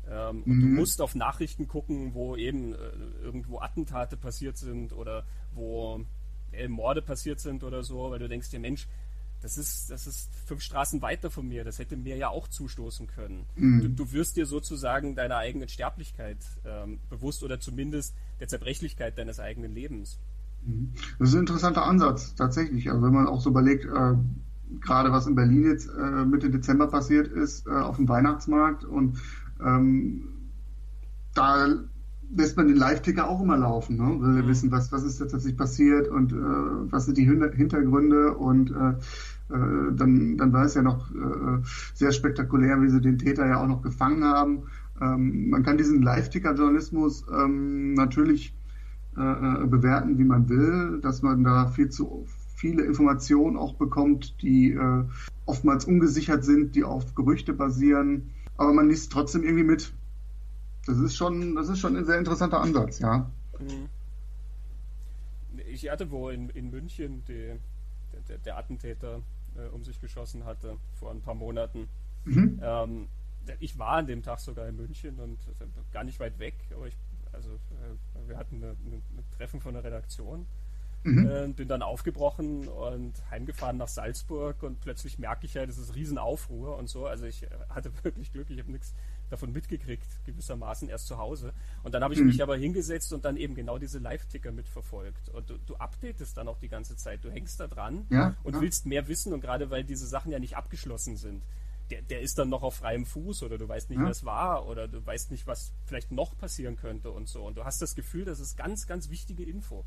Speaker 3: Ähm, mhm. Und du mhm. musst auf Nachrichten gucken, wo eben äh, irgendwo Attentate passiert sind oder wo äh, Morde passiert sind oder so, weil du denkst dir, Mensch, das ist, das ist fünf Straßen weiter von mir, das hätte mir ja auch zustoßen können. Mhm. Du, du, wirst dir sozusagen deiner eigenen Sterblichkeit ähm, bewusst oder zumindest der Zerbrechlichkeit deines eigenen Lebens.
Speaker 2: Mhm. Das ist ein interessanter Ansatz, tatsächlich. Also wenn man auch so überlegt, äh, gerade was in Berlin jetzt äh, Mitte Dezember passiert ist, äh, auf dem Weihnachtsmarkt und ähm, da lässt man den Live-Ticker auch immer laufen, ne? will mhm. wissen, was, was ist tatsächlich passiert und äh, was sind die Hintergründe und äh, äh, dann, dann war es ja noch äh, sehr spektakulär, wie sie den Täter ja auch noch gefangen haben. Ähm, man kann diesen Live-Ticker-Journalismus ähm, natürlich äh, äh, bewerten, wie man will, dass man da viel zu viele Informationen auch bekommt, die äh, oftmals ungesichert sind, die auf Gerüchte basieren aber man liest trotzdem irgendwie mit. Das ist schon, das ist schon ein sehr interessanter Ansatz, ja. Mhm.
Speaker 3: Ich hatte, wo in, in München die, der, der Attentäter äh, um sich geschossen hatte, vor ein paar Monaten. Mhm. Ähm, ich war an dem Tag sogar in München und äh, gar nicht weit weg, aber ich, also äh, wir hatten ein Treffen von der Redaktion Mhm. Äh, bin dann aufgebrochen und heimgefahren nach Salzburg und plötzlich merke ich ja, das ist Riesenaufruhr und so. Also ich äh, hatte wirklich Glück, ich habe nichts davon mitgekriegt, gewissermaßen erst zu Hause. Und dann habe ich mhm. mich aber hingesetzt und dann eben genau diese Live-Ticker mitverfolgt. Und du, du updatest dann auch die ganze Zeit. Du hängst da dran ja, und ja. willst mehr wissen und gerade weil diese Sachen ja nicht abgeschlossen sind. Der, der ist dann noch auf freiem Fuß oder du weißt nicht, ja. was war oder du weißt nicht, was vielleicht noch passieren könnte und so. Und du hast das Gefühl, das ist ganz, ganz wichtige Info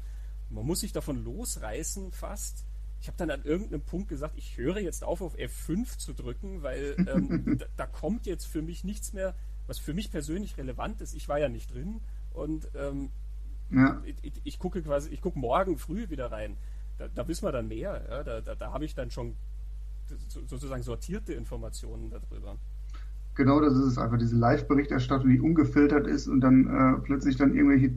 Speaker 3: man muss sich davon losreißen fast, ich habe dann an irgendeinem Punkt gesagt, ich höre jetzt auf, auf F5 zu drücken, weil ähm, da, da, kommt jetzt für mich nichts mehr, was für mich persönlich relevant ist. Ich war ja nicht drin und ähm, ja. ich, ich, ich, gucke quasi, ich gucke morgen früh wieder rein. Da, da wissen wir dann mehr. Ja? Da, da, da habe ich dann schon sozusagen sortierte Informationen darüber.
Speaker 2: Genau, das ist es einfach, diese Live-Berichterstattung, die ungefiltert ist und dann äh, plötzlich dann irgendwelche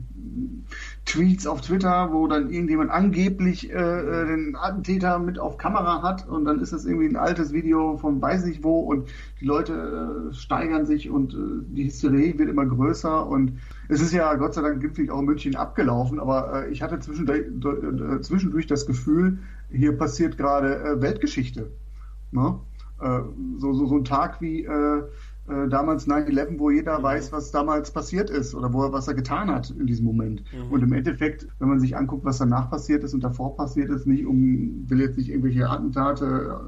Speaker 2: Tweets auf Twitter, wo dann irgendjemand angeblich äh, äh, den Attentäter mit auf Kamera hat und dann ist das irgendwie ein altes Video von weiß nicht wo und die Leute äh, steigern sich und äh, die Hysterie wird immer größer und es ist ja Gott sei Dank gipfelig auch in München abgelaufen, aber äh, ich hatte zwischendurch, äh, zwischendurch das Gefühl, hier passiert gerade Weltgeschichte. Ne? so, so, so ein Tag wie äh, damals 9-11, wo jeder mhm. weiß, was damals passiert ist oder wo er, was er getan hat in diesem Moment. Mhm. Und im Endeffekt, wenn man sich anguckt, was danach passiert ist und davor passiert ist, nicht um, will jetzt nicht irgendwelche Attentate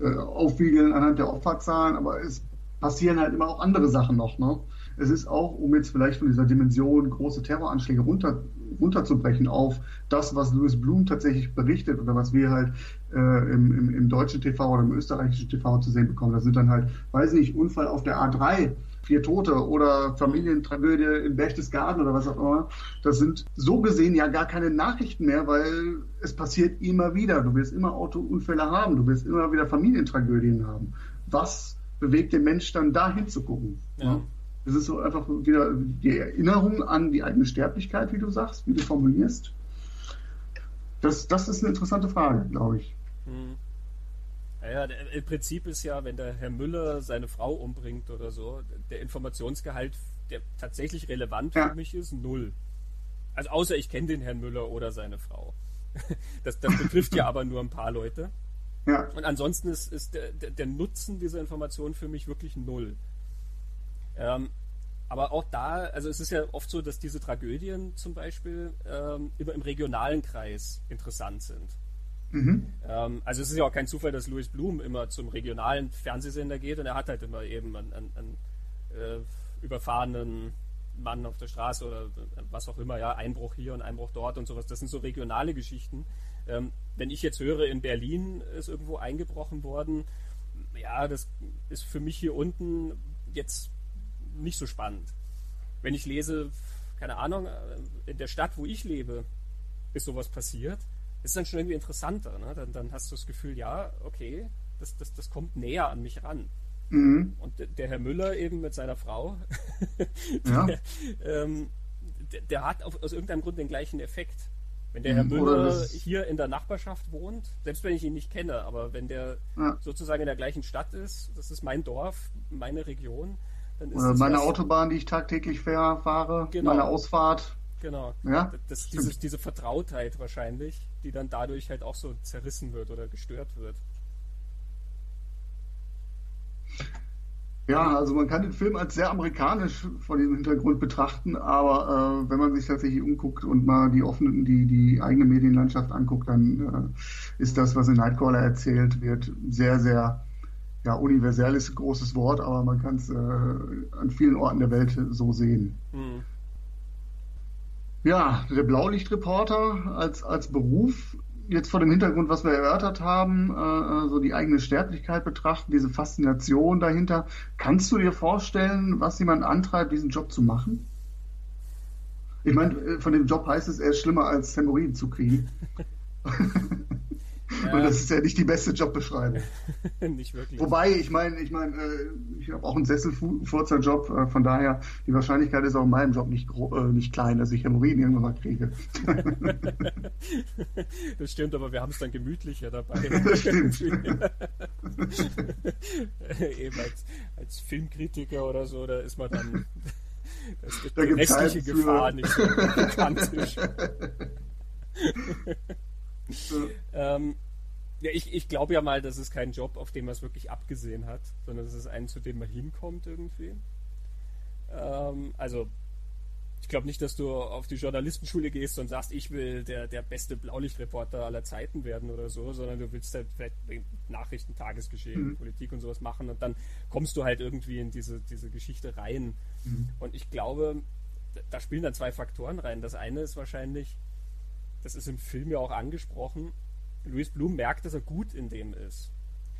Speaker 2: äh, aufwiegeln anhand der Opferzahlen, aber es passieren halt immer auch andere Sachen noch. Ne? Es ist auch, um jetzt vielleicht von dieser Dimension große Terroranschläge runter, runterzubrechen auf das, was Louis Blum tatsächlich berichtet oder was wir halt äh, im, im, im, deutschen TV oder im österreichischen TV zu sehen bekommen. Das sind dann halt, weiß nicht, Unfall auf der A3, vier Tote oder Familientragödie in Berchtesgaden oder was auch immer. Das sind so gesehen ja gar keine Nachrichten mehr, weil es passiert immer wieder. Du wirst immer Autounfälle haben, du wirst immer wieder Familientragödien haben. Was bewegt den Mensch dann da hinzugucken? Ja. Es ist so einfach wieder die Erinnerung an die eigene Sterblichkeit, wie du sagst, wie du formulierst. Das, das ist eine interessante Frage, glaube ich. Hm.
Speaker 3: Naja, im Prinzip ist ja, wenn der Herr Müller seine Frau umbringt oder so, der Informationsgehalt, der tatsächlich relevant ja. für mich ist, null. Also außer ich kenne den Herrn Müller oder seine Frau. Das, das betrifft ja aber nur ein paar Leute. Ja. Und ansonsten ist, ist der, der, Nutzen dieser Information für mich wirklich null. Ähm, aber auch da, also es ist ja oft so, dass diese Tragödien zum Beispiel ähm, immer im regionalen Kreis interessant sind. Mhm. Ähm, also es ist ja auch kein Zufall, dass Louis Blum immer zum regionalen Fernsehsender geht und er hat halt immer eben einen, einen, einen äh, überfahrenen Mann auf der Straße oder was auch immer, ja, Einbruch hier und Einbruch dort und sowas. Das sind so regionale Geschichten. Ähm, wenn ich jetzt höre, in Berlin ist irgendwo eingebrochen worden, ja, das ist für mich hier unten jetzt nicht so spannend. Wenn ich lese, keine Ahnung, äh, in der Stadt, wo ich lebe, ist sowas passiert, ist dann schon irgendwie interessanter. Ne? Dann, dann hast du das Gefühl, ja, okay, das, das, das kommt näher an mich ran. Mhm. Und der Herr Müller eben mit seiner Frau, ja. der, ähm, der, der, hat auf, aus irgendeinem Grund den gleichen Effekt. Wenn der Herr mhm. Müller hier in der Nachbarschaft wohnt, selbst wenn ich ihn nicht kenne, aber wenn der ja. sozusagen in der gleichen Stadt ist, das ist mein Dorf, meine Region,
Speaker 2: oder meine Autobahn, die ich tagtäglich fahre, genau. meine Ausfahrt.
Speaker 3: Genau. Ja? Das, dieses, diese Vertrautheit wahrscheinlich, die dann dadurch halt auch so zerrissen wird oder gestört wird.
Speaker 2: Ja, also man kann den Film als sehr amerikanisch vor diesem Hintergrund betrachten, aber äh, wenn man sich tatsächlich umguckt und mal die offenen, die, die eigene Medienlandschaft anguckt, dann äh, ist das, was in Nightcrawler erzählt wird, sehr, sehr ja, universell ist ein großes Wort, aber man kann es äh, an vielen Orten der Welt so sehen. Mhm. Ja, der Blaulichtreporter als, als Beruf, jetzt vor dem Hintergrund, was wir erörtert haben, äh, so die eigene Sterblichkeit betrachten, diese Faszination dahinter. Kannst du dir vorstellen, was jemand antreibt, diesen Job zu machen? Ich meine, äh, von dem Job heißt es, er ist schlimmer als Hämorrhoiden zu kriegen. Ja. Und das ist ja nicht die beste Jobbeschreibung. nicht wirklich. Wobei, ich meine, ich meine, äh, ich habe auch einen Sesselfurzer-Job, äh, von daher, die Wahrscheinlichkeit ist auch in meinem Job nicht, äh, nicht klein, dass ich Hämorrhoiden irgendwann mal kriege.
Speaker 3: das stimmt, aber wir haben es dann gemütlicher dabei. das stimmt. Eben als, als Filmkritiker oder so, da ist man dann das ist da die restliche Gefahr nicht so gigantisch. ähm, ja, ich, ich glaube ja mal, das ist kein Job, auf den man es wirklich abgesehen hat, sondern es ist ein, zu dem man hinkommt irgendwie. Ähm, also, ich glaube nicht, dass du auf die Journalistenschule gehst und sagst, ich will der, der beste Blaulichtreporter aller Zeiten werden oder so, sondern du willst halt vielleicht Nachrichten, Tagesgeschehen, mhm. Politik und sowas machen und dann kommst du halt irgendwie in diese, diese Geschichte rein. Mhm. Und ich glaube, da spielen dann zwei Faktoren rein. Das eine ist wahrscheinlich, das ist im Film ja auch angesprochen, Louis Blum merkt, dass er gut in dem ist.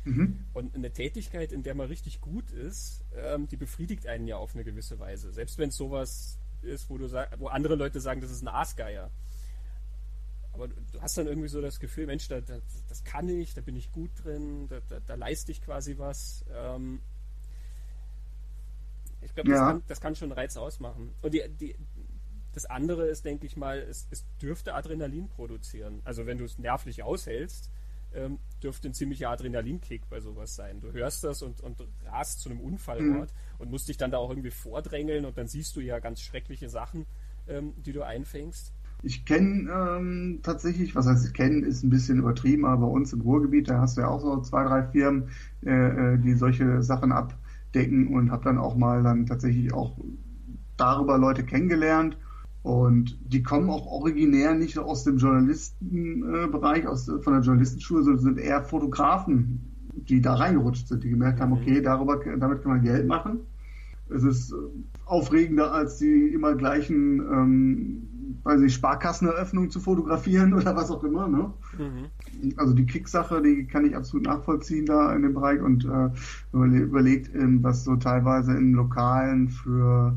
Speaker 3: Mhm. Und eine Tätigkeit, in der man richtig gut ist, ähm, die befriedigt einen ja auf eine gewisse Weise. Selbst wenn es sowas ist, wo du sag, wo andere Leute sagen, das ist ein Aasgeier. Aber du hast dann irgendwie so das Gefühl, Mensch, da, da, das kann ich, da bin ich gut drin, da, da, leiste ich quasi was. Ähm, ich glaube, das, kann, das kann schon einen Reiz ausmachen. Und die, die, das andere ist, denke ich mal, es, es dürfte Adrenalin produzieren. Also wenn du es nervlich aushältst, ähm, dürfte ein ziemlicher Adrenalinkick bei sowas sein. Du hörst das und, und rast zu einem Unfallort mhm. und musst dich dann da auch irgendwie vordrängeln und dann siehst du ja ganz schreckliche Sachen, ähm, die du einfängst.
Speaker 2: Ich kenne ähm, tatsächlich, was heißt ich kenne, ist ein bisschen übertrieben, aber bei uns im Ruhrgebiet, da hast du ja auch so zwei, drei Firmen, äh, äh die solche Sachen abdecken und habe dann auch mal dann tatsächlich auch darüber Leute kennengelernt und die kommen auch originär nicht aus dem Journalistenbereich, aus, von der Journalistenschule, sondern sind eher Fotografen, die da reingerutscht sind, die gemerkt haben, mhm. okay, darüber, damit kann man Geld machen. Es ist aufregender, als die immer gleichen, ähm, weiß nicht, Sparkasseneröffnungen zu fotografieren oder was auch immer. Ne? Mhm. Also die Kicksache, die kann ich absolut nachvollziehen da in dem Bereich und äh, überlegt, was so teilweise in Lokalen für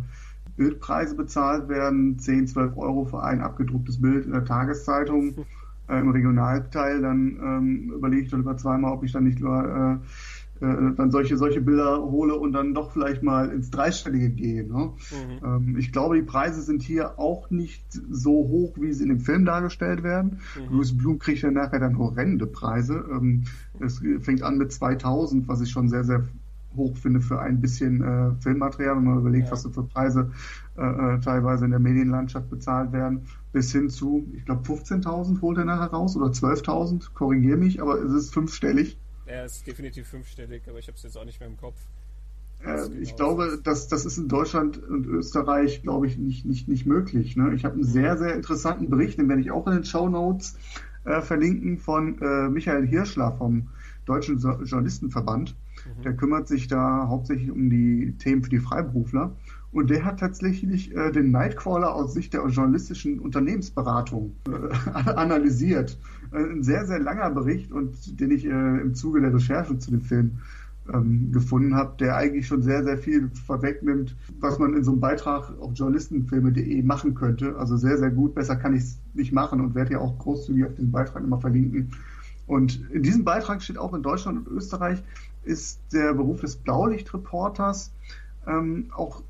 Speaker 2: Bildpreise bezahlt werden, 10, 12 Euro für ein abgedrucktes Bild in der Tageszeitung äh, im Regionalteil, dann ähm, überlege ich dann über zweimal, ob ich dann nicht nur äh, äh, dann solche solche Bilder hole und dann doch vielleicht mal ins Dreistellige gehe. Ne? Mhm. Ähm, ich glaube, die Preise sind hier auch nicht so hoch, wie sie in dem Film dargestellt werden. Mhm. Louis Blum kriegt ja nachher dann horrende Preise. Ähm, es fängt an mit 2000, was ich schon sehr, sehr hoch finde für ein bisschen äh, Filmmaterial, wenn man überlegt, ja. was so für Preise äh, äh teilweise in der Medienlandschaft bezahlt werden, bis hin zu, ich glaube, 15.000 holt er nachher raus oder 12.000, korrigiere mich, aber es ist fünfstellig.
Speaker 3: Er ist definitiv fünfstellig, aber ich habe es jetzt auch nicht mehr im Kopf.
Speaker 2: Äh, ich genau glaube, das, das ist in Deutschland und Österreich, glaube ich, nicht, nicht, nicht möglich. Ne? Ich habe einen mhm. sehr, sehr interessanten Bericht, den werde ich auch in den Show Notes äh, verlinken, von Michael Hirschler vom Deutschen Journalistenverband. Der kümmert sich da hauptsächlich um die Themen für die Freiberufler. Und der hat tatsächlich äh, den Nightcrawler aus Sicht der journalistischen Unternehmensberatung äh, analysiert. Äh, ein sehr, sehr langer Bericht und den ich äh, im Zuge der Recherche zu dem Film ähm, gefunden habe, der eigentlich schon sehr, sehr viel vorwegnimmt, was man in so einem Beitrag auf journalistenfilme.de machen könnte. Also sehr, sehr gut. Besser kann ich es nicht machen und werde ja auch großzügig auf den Beitrag immer verlinken. Und in diesem Beitrag steht auch in Deutschland und Österreich ist der Beruf des Blaulichtreporters ähm, auch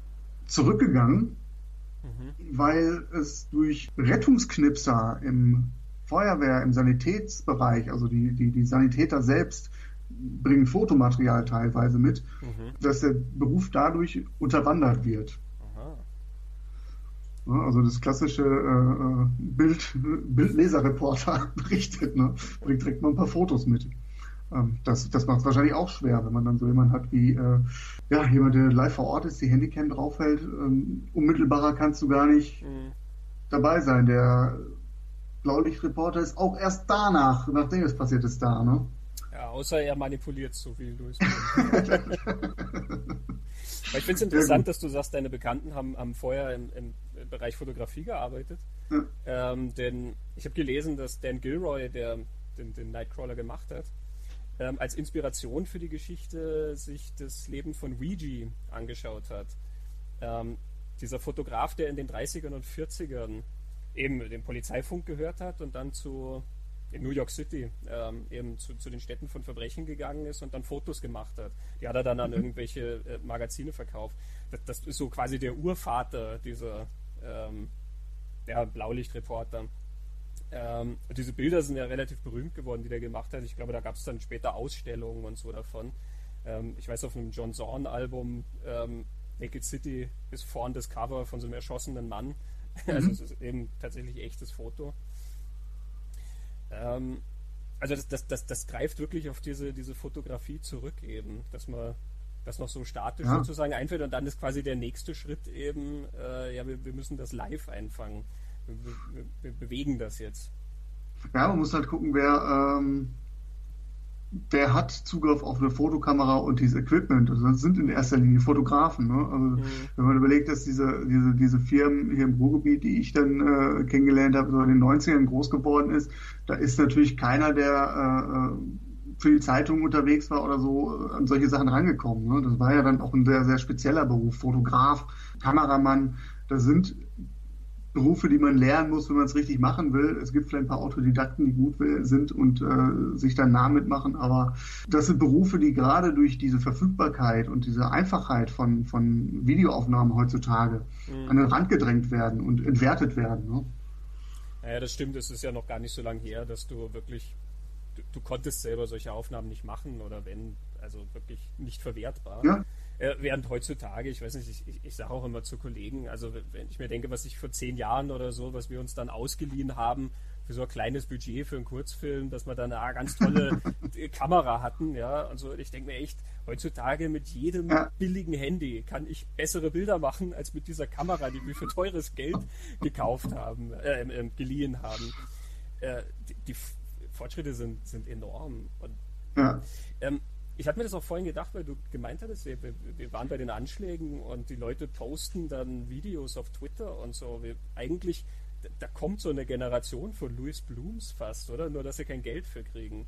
Speaker 2: zurückgegangen, mhm. weil es durch Rettungsknipser im Feuerwehr, im Sanitätsbereich, also die, die, die Sanitäter selbst bringen Fotomaterial teilweise mit, mhm. dass der Beruf dadurch unterwandert wird. Also das klassische äh, äh, Bild, Bildleserreporter berichtet, ne? bringt direkt mal ein paar Fotos mit. Ähm, das das macht es wahrscheinlich auch schwer, wenn man dann so jemanden hat wie äh, ja, jemand, der live vor Ort ist, die Handycam draufhält. Ähm, unmittelbarer kannst du gar nicht mhm. dabei sein. Der Blaulichtreporter ist auch erst danach, nachdem es passiert ist, da. Ne?
Speaker 3: Ja, außer er manipuliert so viel Louis. ich finde es interessant, dass du sagst, deine Bekannten haben, haben vorher im, im Bereich Fotografie gearbeitet. Ja. Ähm, denn ich habe gelesen, dass Dan Gilroy, der den, den Nightcrawler gemacht hat, ähm, als Inspiration für die Geschichte sich das Leben von Ouija angeschaut hat. Ähm, dieser Fotograf, der in den 30ern und 40ern eben den Polizeifunk gehört hat und dann zu in New York City ähm, eben zu, zu, den Städten von Verbrechen gegangen ist und dann Fotos gemacht hat. Die hat er dann an mhm. irgendwelche äh, Magazine verkauft. Das, das, ist so quasi der Urvater dieser ähm, ja, Blaulichtreporter. Ähm, diese Bilder sind ja relativ berühmt geworden, die der gemacht hat. Ich glaube, da gab es dann später Ausstellungen und so davon. Ähm, ich weiß, auf einem John Zorn-Album ähm, Naked City ist vorn das Cover von so einem erschossenen Mann. Mhm. Also es ist eben tatsächlich echtes Foto. Ähm, also das, das, das, das greift wirklich auf diese, diese Fotografie zurück eben, dass man das noch so statisch ja. sozusagen einfällt und dann ist quasi der nächste Schritt eben, äh, ja, wir, wir müssen das live einfangen. Wir, wir, bewegen das jetzt.
Speaker 2: Ja, man muss halt gucken, wer, ähm, der hat Zugriff auf eine Fotokamera und dieses Equipment. Also das sind in erster Linie Fotografen. Ne? Also mhm. wenn man überlegt, dass diese, diese, diese Firmen hier im Ruhrgebiet, die ich dann äh, kennengelernt habe, so in den 90ern groß geworden ist, da ist natürlich keiner, der äh, für die Zeitung unterwegs war oder so, an solche Sachen rangekommen. Ne? Das war ja dann auch ein sehr, sehr spezieller Beruf. Fotograf, Kameramann, da sind Berufe, die man lernen muss, wenn man es richtig machen will. Es gibt vielleicht ein paar Autodidakten, die gut sind und äh, sich dann Namen mitmachen, aber das sind Berufe, die gerade durch diese Verfügbarkeit und diese Einfachheit von, von Videoaufnahmen heutzutage mhm. an den Rand gedrängt werden und entwertet werden. Ne?
Speaker 3: Ja, das stimmt. Es ist ja noch gar nicht so lange her, dass du wirklich, du, du konntest selber solche Aufnahmen nicht machen oder wenn, also wirklich nicht verwertbar. Ja. Äh, während heutzutage, ich weiß nicht, ich, ich, ich sage auch immer zu Kollegen, also wenn ich mir denke, was ich vor zehn Jahren oder so, was wir uns dann ausgeliehen haben für so ein kleines Budget für einen Kurzfilm, dass wir dann eine ganz tolle Kamera hatten, ja, also ich denke mir echt, heutzutage mit jedem ja. billigen Handy kann ich bessere Bilder machen als mit dieser Kamera, die wir für teures Geld gekauft haben, äh, äh, geliehen haben. Äh, die, die, Fortschritte sind, sind enorm und ja. ähm, ich hatte mir das auch vorhin gedacht, weil du gemeint hattest, wir, wir, waren bei den Anschlägen und die Leute posten dann Videos auf Twitter und so. Wir, eigentlich, da kommt so eine Generation von Louis Blooms fast, oder? Nur, dass sie kein Geld für kriegen.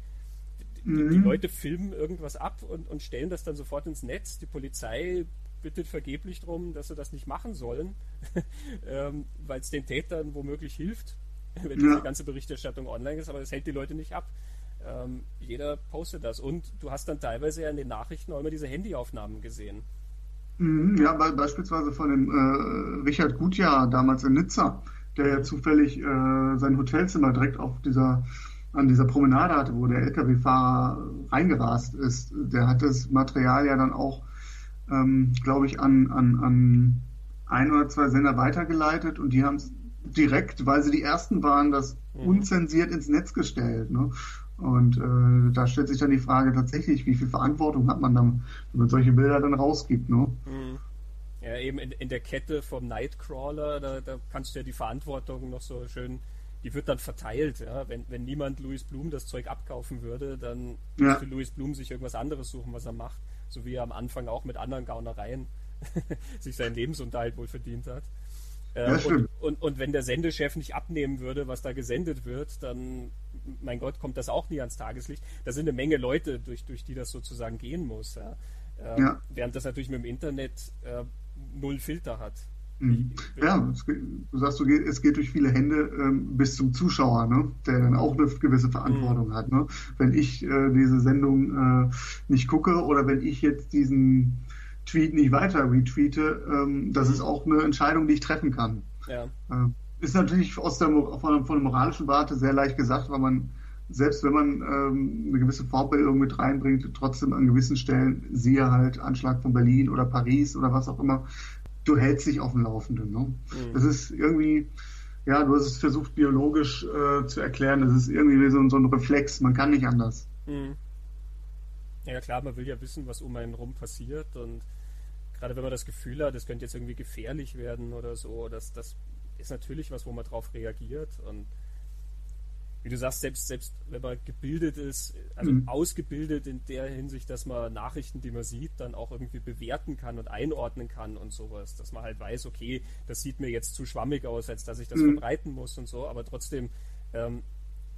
Speaker 3: Die, mhm. die Leute filmen irgendwas ab und, und stellen das dann sofort ins Netz. Die Polizei bittet vergeblich darum, dass sie das nicht machen sollen, ähm, weil es den Tätern womöglich hilft, wenn ja. diese ganze Berichterstattung online ist, aber das hält die Leute nicht ab. Ähm, jeder postet das. Und du hast dann teilweise ja in den Nachrichten auch immer diese Handyaufnahmen gesehen.
Speaker 2: Mhm, ja, beispielsweise von dem äh, Richard Gutjahr damals in Nizza, der ja zufällig äh, sein Hotelzimmer direkt auf dieser an dieser Promenade hatte, wo der LKW-Fahrer reingerast ist. Der hat das Material ja dann auch, ähm, glaube ich, an, an, an ein oder zwei Sender weitergeleitet und die haben es direkt, weil sie die ersten waren, das mhm. unzensiert ins Netz gestellt. Ne? Und äh, da stellt sich dann die Frage tatsächlich, wie viel Verantwortung hat man dann, wenn man solche Bilder dann rausgibt, ne? Mhm.
Speaker 3: Ja, eben in, in der Kette vom Nightcrawler, da, da kannst du ja die Verantwortung noch so schön, die wird dann verteilt, ja. Wenn, wenn niemand Louis Blum das Zeug abkaufen würde, dann ja. müsste Louis Blum sich irgendwas anderes suchen, was er macht. So wie er am Anfang auch mit anderen Gaunereien sich seinen Lebensunterhalt wohl verdient hat. Äh, ja, und, und, und, wenn der Sendechef nicht abnehmen würde, was da gesendet wird, dann, mein Gott, kommt das auch nie ans Tageslicht. Da sind eine Menge Leute, durch, durch die das sozusagen gehen muss. Ja. Äh, ja. Während das natürlich mit dem Internet äh, null Filter hat.
Speaker 2: Mhm. Ja, geht, du sagst, es geht durch viele Hände ähm, bis zum Zuschauer, ne? der dann auch eine gewisse Verantwortung mhm. hat. Ne? Wenn ich äh, diese Sendung äh, nicht gucke oder wenn ich jetzt diesen Tweet nicht weiter retweete, ähm, das ist auch eine Entscheidung, die ich treffen kann. Ja. Ist natürlich aus der, von, von der moralischen Warte sehr leicht gesagt, weil man, selbst wenn man ähm, eine gewisse Vorbildung mit reinbringt, trotzdem an gewissen Stellen, siehe halt Anschlag von Berlin oder Paris oder was auch immer, du hältst dich auf dem Laufenden. Ne? Mhm. Das ist irgendwie, ja, du hast es versucht biologisch äh, zu erklären, das ist irgendwie so, so ein Reflex, man kann nicht anders. Mhm.
Speaker 3: Ja klar, man will ja wissen, was um einen rum passiert und gerade wenn man das Gefühl hat, es könnte jetzt irgendwie gefährlich werden oder so, das, das ist natürlich was, wo man drauf reagiert und wie du sagst, selbst, selbst wenn man gebildet ist, also mhm. ausgebildet in der Hinsicht, dass man Nachrichten, die man sieht, dann auch irgendwie bewerten kann und einordnen kann und sowas, dass man halt weiß, okay, das sieht mir jetzt zu schwammig aus, als dass ich das mhm. verbreiten muss und so, aber trotzdem, ähm,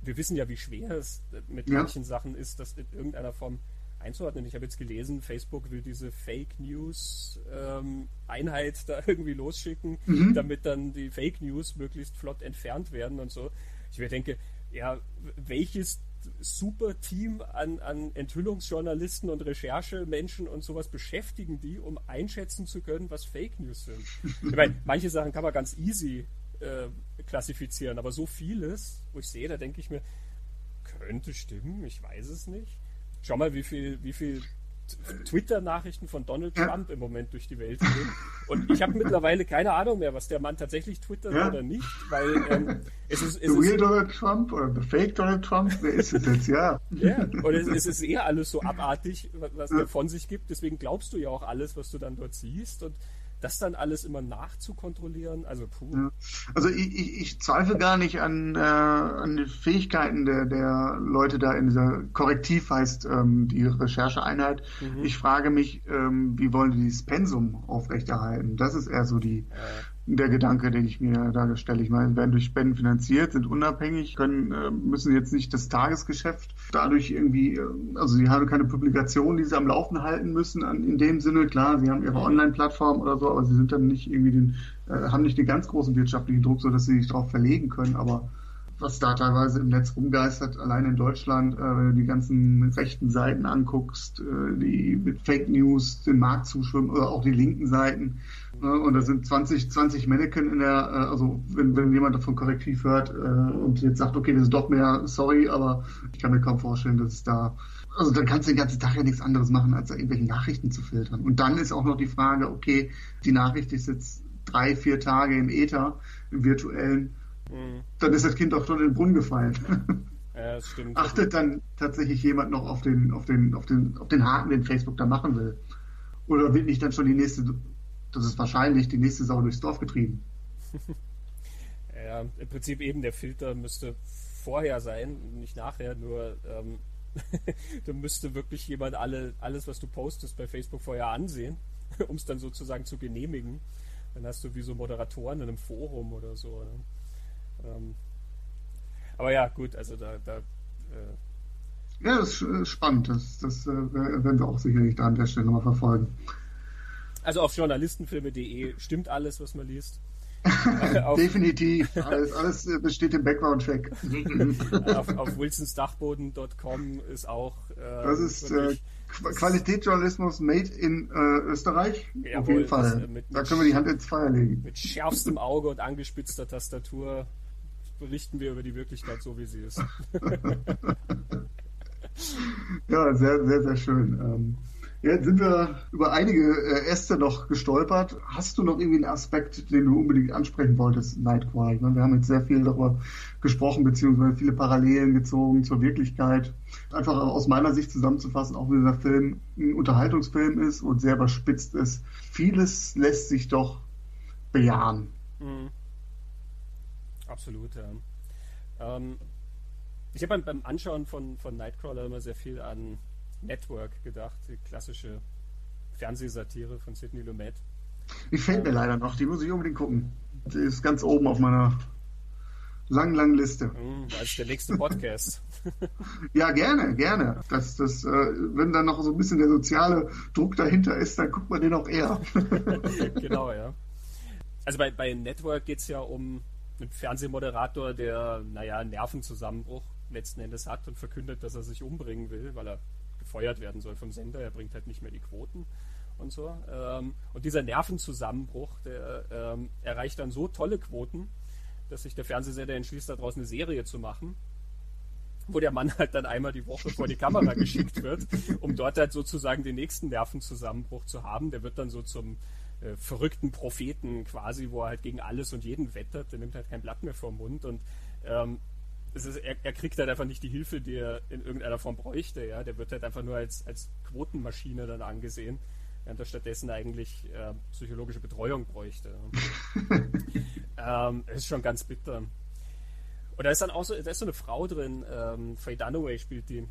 Speaker 3: wir wissen ja, wie schwer es mit ja. manchen Sachen ist, das in irgendeiner Form einzuordnen. Ich habe jetzt gelesen, Facebook will diese Fake News ähm, Einheit da irgendwie losschicken, mhm. damit dann die Fake News möglichst flott entfernt werden und so. Ich mir denke, ja, welches super Team an, an Enthüllungsjournalisten und Recherchemenschen und sowas beschäftigen die, um einschätzen zu können, was Fake News sind. ich meine, manche Sachen kann man ganz easy äh, klassifizieren, aber so vieles, wo ich sehe, da denke ich mir, könnte stimmen, ich weiß es nicht. Schau mal, wie viel, wie viel Twitter-Nachrichten von Donald Trump im Moment durch die Welt gehen. Und ich habe mittlerweile keine Ahnung mehr, was der Mann tatsächlich twittert ja. oder nicht, weil ähm, es ist. Es
Speaker 2: the real Donald Trump oder the fake Donald Trump, wer ist es jetzt, ja.
Speaker 3: Ja, und es, es ist eher alles so abartig, was ja. der von sich gibt. Deswegen glaubst du ja auch alles, was du dann dort siehst. Und das dann alles immer nachzukontrollieren, also puh.
Speaker 2: Ja. Also ich, ich, ich, zweifle gar nicht an, äh, an den Fähigkeiten der, der Leute da in dieser Korrektiv heißt ähm, die Rechercheeinheit. Mhm. Ich frage mich, ähm, wie wollen die das Pensum aufrechterhalten? Das ist eher so die, ja der Gedanke, den ich mir da stelle. Ich meine, werden durch Spenden finanziert, sind unabhängig, können, äh, müssen jetzt nicht das Tagesgeschäft dadurch irgendwie, äh, also sie haben keine Publikation, die sie am Laufen halten müssen, in dem Sinne. Klar, sie haben ihre Online-Plattform oder so, aber sie sind dann nicht irgendwie den, äh, haben nicht den ganz großen wirtschaftlichen Druck, so dass sie sich darauf verlegen können, aber was da teilweise im Netz rumgeistert, allein in Deutschland, äh, wenn du die ganzen rechten Seiten anguckst, äh, die mit Fake News den Markt zuschwimmen, oder auch die linken Seiten. Ne? Und da sind 20, 20 Mannequin in der, äh, also wenn, wenn jemand davon korrektiv hört und jetzt sagt, okay, das ist doch mehr, sorry, aber ich kann mir kaum vorstellen, dass es da also dann kannst du den ganzen Tag ja nichts anderes machen, als da irgendwelche Nachrichten zu filtern. Und dann ist auch noch die Frage, okay, die Nachricht ist jetzt drei, vier Tage im Äther, im virtuellen Mhm. Dann ist das Kind auch schon in den Brunnen gefallen.
Speaker 3: Ja, das stimmt.
Speaker 2: Achtet dann tatsächlich jemand noch auf den, auf den, auf den, auf den Haken, den Facebook da machen will? Oder wird nicht dann schon die nächste, das ist wahrscheinlich, die nächste Sau durchs Dorf getrieben?
Speaker 3: ja, im Prinzip eben der Filter müsste vorher sein, nicht nachher, nur ähm, da müsste wirklich jemand alle, alles, was du postest bei Facebook vorher ansehen, um es dann sozusagen zu genehmigen. Dann hast du wie so Moderatoren in einem Forum oder so. Ne? Ähm, aber ja, gut, also da. da äh,
Speaker 2: ja, das ist spannend. Das, das äh, werden wir auch sicherlich da an der Stelle nochmal verfolgen.
Speaker 3: Also auf journalistenfilme.de stimmt alles, was man liest.
Speaker 2: Definitiv. Alles, alles äh, besteht im Background-Check.
Speaker 3: auf, auf wilsonsdachboden.com ist auch.
Speaker 2: Äh, das ist äh, Qualitätsjournalismus made in äh, Österreich. Jawohl, auf jeden Fall. Das, äh, mit, da können wir die Hand ins Feuer legen.
Speaker 3: Mit schärfstem Auge und angespitzter Tastatur berichten wir über die Wirklichkeit so, wie sie ist.
Speaker 2: ja, sehr, sehr, sehr schön. Ähm, jetzt sind wir über einige äh, Äste noch gestolpert. Hast du noch irgendwie einen Aspekt, den du unbedingt ansprechen wolltest, Nightcrawler? Ich meine, wir haben jetzt sehr viel darüber gesprochen, beziehungsweise viele Parallelen gezogen zur Wirklichkeit. Einfach aus meiner Sicht zusammenzufassen, auch wenn dieser Film ein Unterhaltungsfilm ist und sehr überspitzt ist. Vieles lässt sich doch bejahen. Mhm.
Speaker 3: Absolut, ja. Ähm, ich habe beim Anschauen von, von Nightcrawler immer sehr viel an Network gedacht, die klassische Fernsehsatire von Sidney Lumet.
Speaker 2: Die fällt mir leider noch, die muss ich unbedingt gucken. Die ist ganz oben auf meiner langen, langen Liste.
Speaker 3: Mm, ist der nächste Podcast.
Speaker 2: ja, gerne, gerne. Das, das, äh, wenn dann noch so ein bisschen der soziale Druck dahinter ist, dann guckt man den auch eher.
Speaker 3: genau, ja. Also bei, bei Network geht es ja um einen Fernsehmoderator, der, naja, einen Nervenzusammenbruch letzten Endes hat und verkündet, dass er sich umbringen will, weil er gefeuert werden soll vom Sender. Er bringt halt nicht mehr die Quoten und so. Ähm, und dieser Nervenzusammenbruch, der ähm, erreicht dann so tolle Quoten, dass sich der Fernsehsender entschließt, daraus eine Serie zu machen, wo der Mann halt dann einmal die Woche vor die Kamera geschickt wird, um dort halt sozusagen den nächsten Nervenzusammenbruch zu haben. Der wird dann so zum äh, verrückten Propheten quasi, wo er halt gegen alles und jeden wettert. Der nimmt halt kein Blatt mehr vom Mund und ähm, ist, er, er, kriegt halt einfach nicht die Hilfe, die er in irgendeiner Form bräuchte. Ja? Der wird halt einfach nur als, als Quotenmaschine dann angesehen, während er stattdessen eigentlich äh, psychologische Betreuung bräuchte. ähm, ist schon ganz bitter. Und da ist dann auch so, da ist so eine Frau drin, ähm, Faye Dunaway spielt die.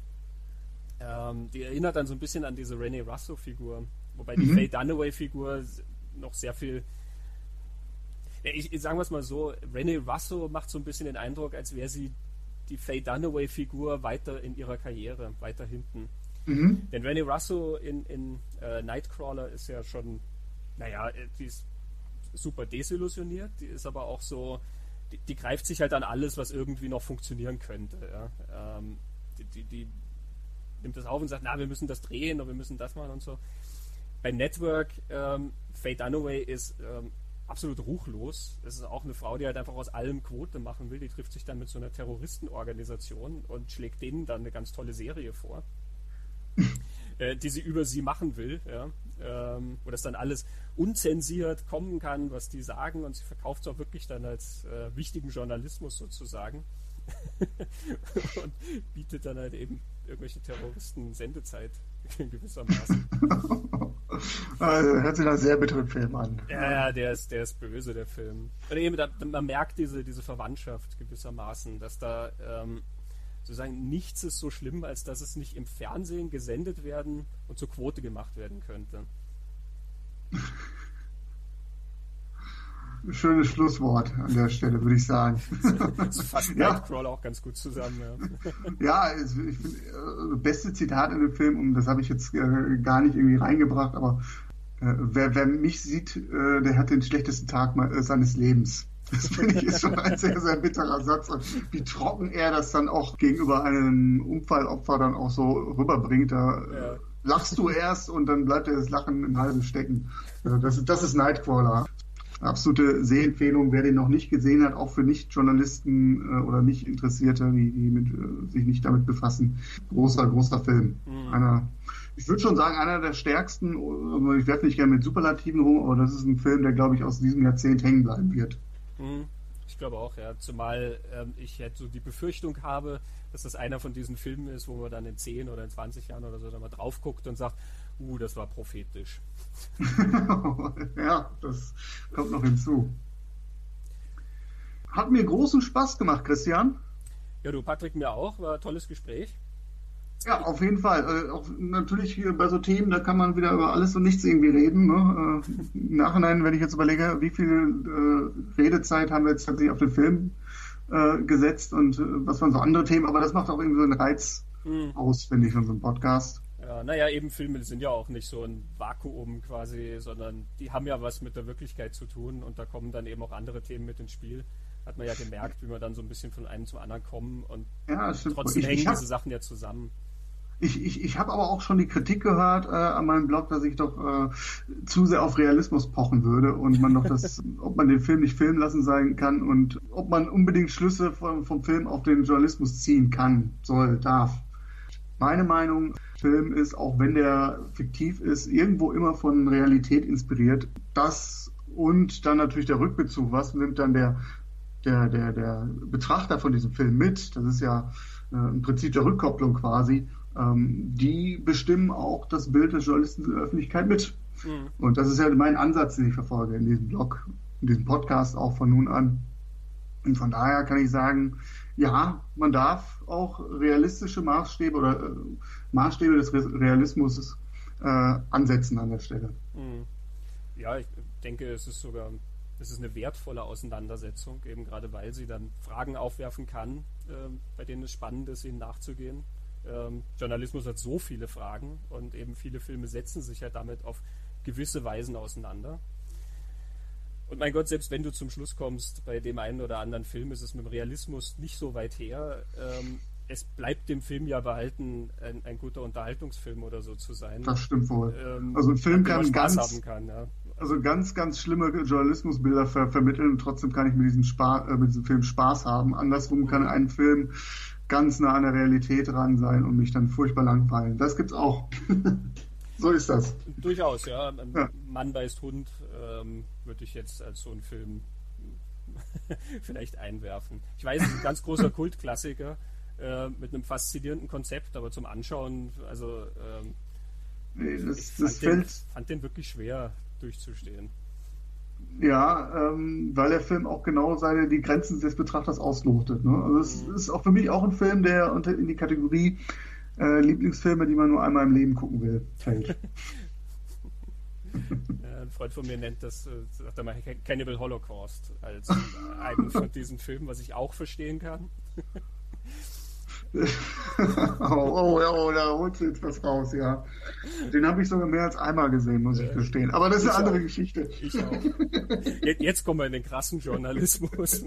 Speaker 3: Ähm, die erinnert dann so ein bisschen an diese Rene Russo-Figur. Wobei die mhm. Faye Dunaway-Figur noch sehr viel. Ja, ich, sagen wir es mal so, Renee Russo macht so ein bisschen den Eindruck, als wäre sie die Faye Dunaway-Figur weiter in ihrer Karriere, weiter hinten. Mhm. Denn Renee Russo in, in äh, Nightcrawler ist ja schon, naja, die ist super desillusioniert, die ist aber auch so, die, die greift sich halt an alles, was irgendwie noch funktionieren könnte. Ja? Ähm, die, die, die, nimmt das auf und sagt, na, wir müssen das drehen und wir müssen das machen und so bei Network, ähm, Faye Dunaway ist ähm, absolut ruchlos. Das ist auch eine Frau, die halt einfach aus allem Quote machen will. Die trifft sich dann mit so einer Terroristenorganisation und schlägt denen dann eine ganz tolle Serie vor, äh, die sie über sie machen will. Ja? Ähm, wo das dann alles unzensiert kommen kann, was die sagen. Und sie verkauft es auch wirklich dann als äh, wichtigen Journalismus sozusagen. und bietet dann halt eben irgendwelche Terroristen Sendezeit gewissermaßen.
Speaker 2: also, hört sich nach sehr bitteren Film an.
Speaker 3: Ja, ja, der ist, der ist böse, der Film. Oder eben, da, man merkt diese, diese Verwandtschaft gewissermaßen, dass da ähm, sozusagen nichts ist so schlimm, als dass es nicht im Fernsehen gesendet werden und zur Quote gemacht werden könnte.
Speaker 2: Schönes Schlusswort an der Stelle, würde ich sagen.
Speaker 3: Das fasst ja. Nightcrawler auch ganz gut zusammen.
Speaker 2: Ja, ja ich finde, äh, beste Zitat in dem Film, und das habe ich jetzt äh, gar nicht irgendwie reingebracht, aber äh, wer, wer, mich sieht, äh, der hat den schlechtesten Tag äh, seines Lebens. Das finde ich ist schon ein sehr, sehr bitterer Satz. Und wie trocken er das dann auch gegenüber einem Unfallopfer dann auch so rüberbringt. Da ja. lachst du erst und dann bleibt dir das Lachen im Halsen stecken. Das, das ist Nightcrawler absolute Sehempfehlung, wer den noch nicht gesehen hat, auch für Nicht-Journalisten äh, oder Nicht-Interessierte, die, die mit, äh, sich nicht damit befassen. Großer, großer Film. Mhm. Einer, ich würde schon sagen, einer der stärksten, ich werfe nicht gerne mit Superlativen rum, aber das ist ein Film, der, glaube ich, aus diesem Jahrzehnt hängen bleiben wird.
Speaker 3: Mhm. Ich glaube auch, ja. Zumal ähm, ich jetzt so die Befürchtung habe, dass das einer von diesen Filmen ist, wo man dann in 10 oder in 20 Jahren oder so dann mal drauf guckt und sagt, uh, das war prophetisch.
Speaker 2: ja, das kommt noch hinzu. Hat mir großen Spaß gemacht, Christian.
Speaker 3: Ja, du, Patrick, mir auch. War ein tolles Gespräch.
Speaker 2: Ja, auf jeden Fall. Äh, auch natürlich hier bei so Themen, da kann man wieder über alles und nichts irgendwie reden. Ne? Äh, Im Nachhinein, wenn ich jetzt überlege, wie viel äh, Redezeit haben wir jetzt tatsächlich auf den Film äh, gesetzt und äh, was waren so andere Themen, aber das macht auch irgendwie so einen Reiz mhm. aus, finde ich, von so einem Podcast.
Speaker 3: Ja, naja, eben Filme sind ja auch nicht so ein Vakuum quasi, sondern die haben ja was mit der Wirklichkeit zu tun und da kommen dann eben auch andere Themen mit ins Spiel. Hat man ja gemerkt, wie wir dann so ein bisschen von einem zum anderen kommen und ja, trotzdem ich, hängen ich hab, diese Sachen ja zusammen.
Speaker 2: Ich, ich, ich habe aber auch schon die Kritik gehört äh, an meinem Blog, dass ich doch äh, zu sehr auf Realismus pochen würde und man doch das, ob man den Film nicht filmen lassen sein kann und ob man unbedingt Schlüsse vom, vom Film auf den Journalismus ziehen kann, soll, darf. Meine Meinung, Film ist, auch wenn der fiktiv ist, irgendwo immer von Realität inspiriert. Das und dann natürlich der Rückbezug. Was nimmt dann der, der, der, der Betrachter von diesem Film mit? Das ist ja äh, im Prinzip der Rückkopplung quasi. Ähm, die bestimmen auch das Bild des Journalisten in der Öffentlichkeit mit. Mhm. Und das ist ja mein Ansatz, den ich verfolge in diesem Blog, in diesem Podcast auch von nun an. Und von daher kann ich sagen, ja, man darf auch realistische Maßstäbe oder äh, Maßstäbe des Realismus äh, ansetzen an der Stelle.
Speaker 3: Hm. Ja, ich denke, es ist sogar es ist eine wertvolle Auseinandersetzung, eben gerade weil sie dann Fragen aufwerfen kann, äh, bei denen es spannend ist, ihnen nachzugehen. Ähm, Journalismus hat so viele Fragen und eben viele Filme setzen sich ja damit auf gewisse Weisen auseinander. Und mein Gott, selbst wenn du zum Schluss kommst, bei dem einen oder anderen Film ist es mit dem Realismus nicht so weit her. Ähm, es bleibt dem Film ja behalten, ein, ein, guter Unterhaltungsfilm oder so zu sein.
Speaker 2: Das stimmt wohl. Ähm, also ein Film kann ganz, kann, ja. also ganz, ganz schlimme Journalismusbilder ver vermitteln und trotzdem kann ich mit diesem, Spa äh, mit diesem Film Spaß haben. Andersrum kann ein Film ganz nah an der Realität ran sein und mich dann furchtbar langweilen. Das gibt's auch. so ist das.
Speaker 3: Durchaus, ja. ja. Mann beißt Hund ähm, würde ich jetzt als so einen Film vielleicht einwerfen. Ich weiß, es ist ein ganz großer Kultklassiker äh, mit einem faszinierenden Konzept, aber zum Anschauen, also ähm, nee, das, ich fand, das den, fand den wirklich schwer durchzustehen.
Speaker 2: Ja, ähm, weil der Film auch genau seine die Grenzen des Betrachters auslotet. Ne? Also es mhm. ist auch für mich auch ein Film, der unter in die Kategorie äh, Lieblingsfilme, die man nur einmal im Leben gucken will, fällt.
Speaker 3: Ein Freund von mir nennt das, äh, sagt er mal, Cannibal Holocaust als einen von diesen Filmen, was ich auch verstehen kann.
Speaker 2: oh, oh, oh, da holst du jetzt was raus, ja. Den habe ich sogar mehr als einmal gesehen, muss ich gestehen. Aber das ist ich eine andere auch. Geschichte. Ich auch.
Speaker 3: Jetzt kommen wir in den krassen Journalismus.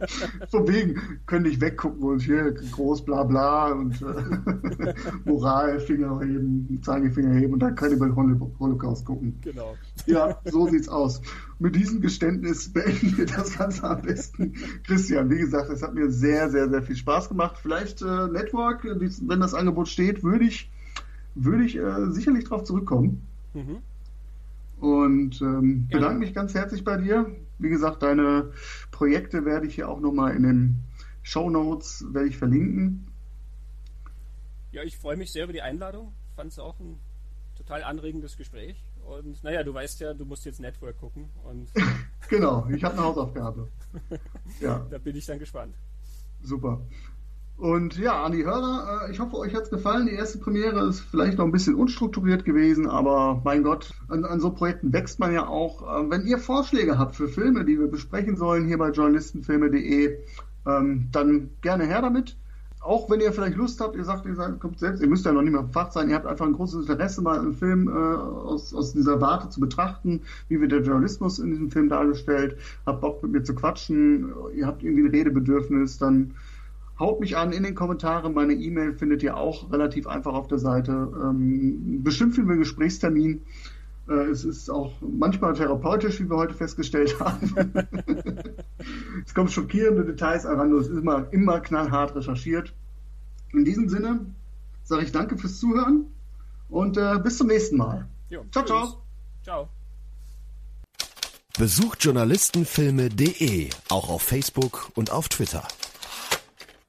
Speaker 2: Von wegen, können nicht weggucken und hier groß bla bla und äh, Moral, Finger heben, Zeigefinger heben und dann wir Holocaust gucken.
Speaker 3: Genau.
Speaker 2: Ja, so sieht's aus. Mit diesem Geständnis beenden wir das Ganze am besten. Christian, wie gesagt, es hat mir sehr, sehr, sehr viel Spaß gemacht. Vielleicht äh, Network, wenn das Angebot steht, würde ich, würde ich äh, sicherlich darauf zurückkommen. Mhm. Und ähm, bedanke mich ganz herzlich bei dir. Wie gesagt, deine Projekte werde ich hier auch nochmal in den Show Notes werde ich verlinken.
Speaker 3: Ja, ich freue mich sehr über die Einladung. Fand es auch ein total anregendes Gespräch. Und naja, du weißt ja, du musst jetzt Network gucken. Und
Speaker 2: genau, ich habe eine Hausaufgabe.
Speaker 3: ja. Da bin ich dann gespannt.
Speaker 2: Super. Und ja, an die Hörer, äh, ich hoffe, euch hat es gefallen. Die erste Premiere ist vielleicht noch ein bisschen unstrukturiert gewesen, aber mein Gott, an, an so Projekten wächst man ja auch. Äh, wenn ihr Vorschläge habt für Filme, die wir besprechen sollen, hier bei journalistenfilme.de, ähm, dann gerne her damit. Auch wenn ihr vielleicht Lust habt, ihr sagt, ihr seid, kommt selbst, ihr müsst ja noch nicht mal Fach sein, ihr habt einfach ein großes Interesse, mal einen Film äh, aus, aus dieser Warte zu betrachten, wie wird der Journalismus in diesem Film dargestellt, habt Bock mit mir zu quatschen, ihr habt irgendwie ein Redebedürfnis, dann haut mich an in den Kommentaren. Meine E-Mail findet ihr auch relativ einfach auf der Seite. Ähm, bestimmt finden wir einen Gesprächstermin. Äh, es ist auch manchmal therapeutisch, wie wir heute festgestellt haben. es kommen schockierende Details an, es ist immer, immer knallhart recherchiert. In diesem Sinne sage ich danke fürs Zuhören und äh, bis zum nächsten Mal. Jo, ciao, tschüss. ciao. Ciao.
Speaker 1: Besucht journalistenfilme.de auch auf Facebook und auf Twitter.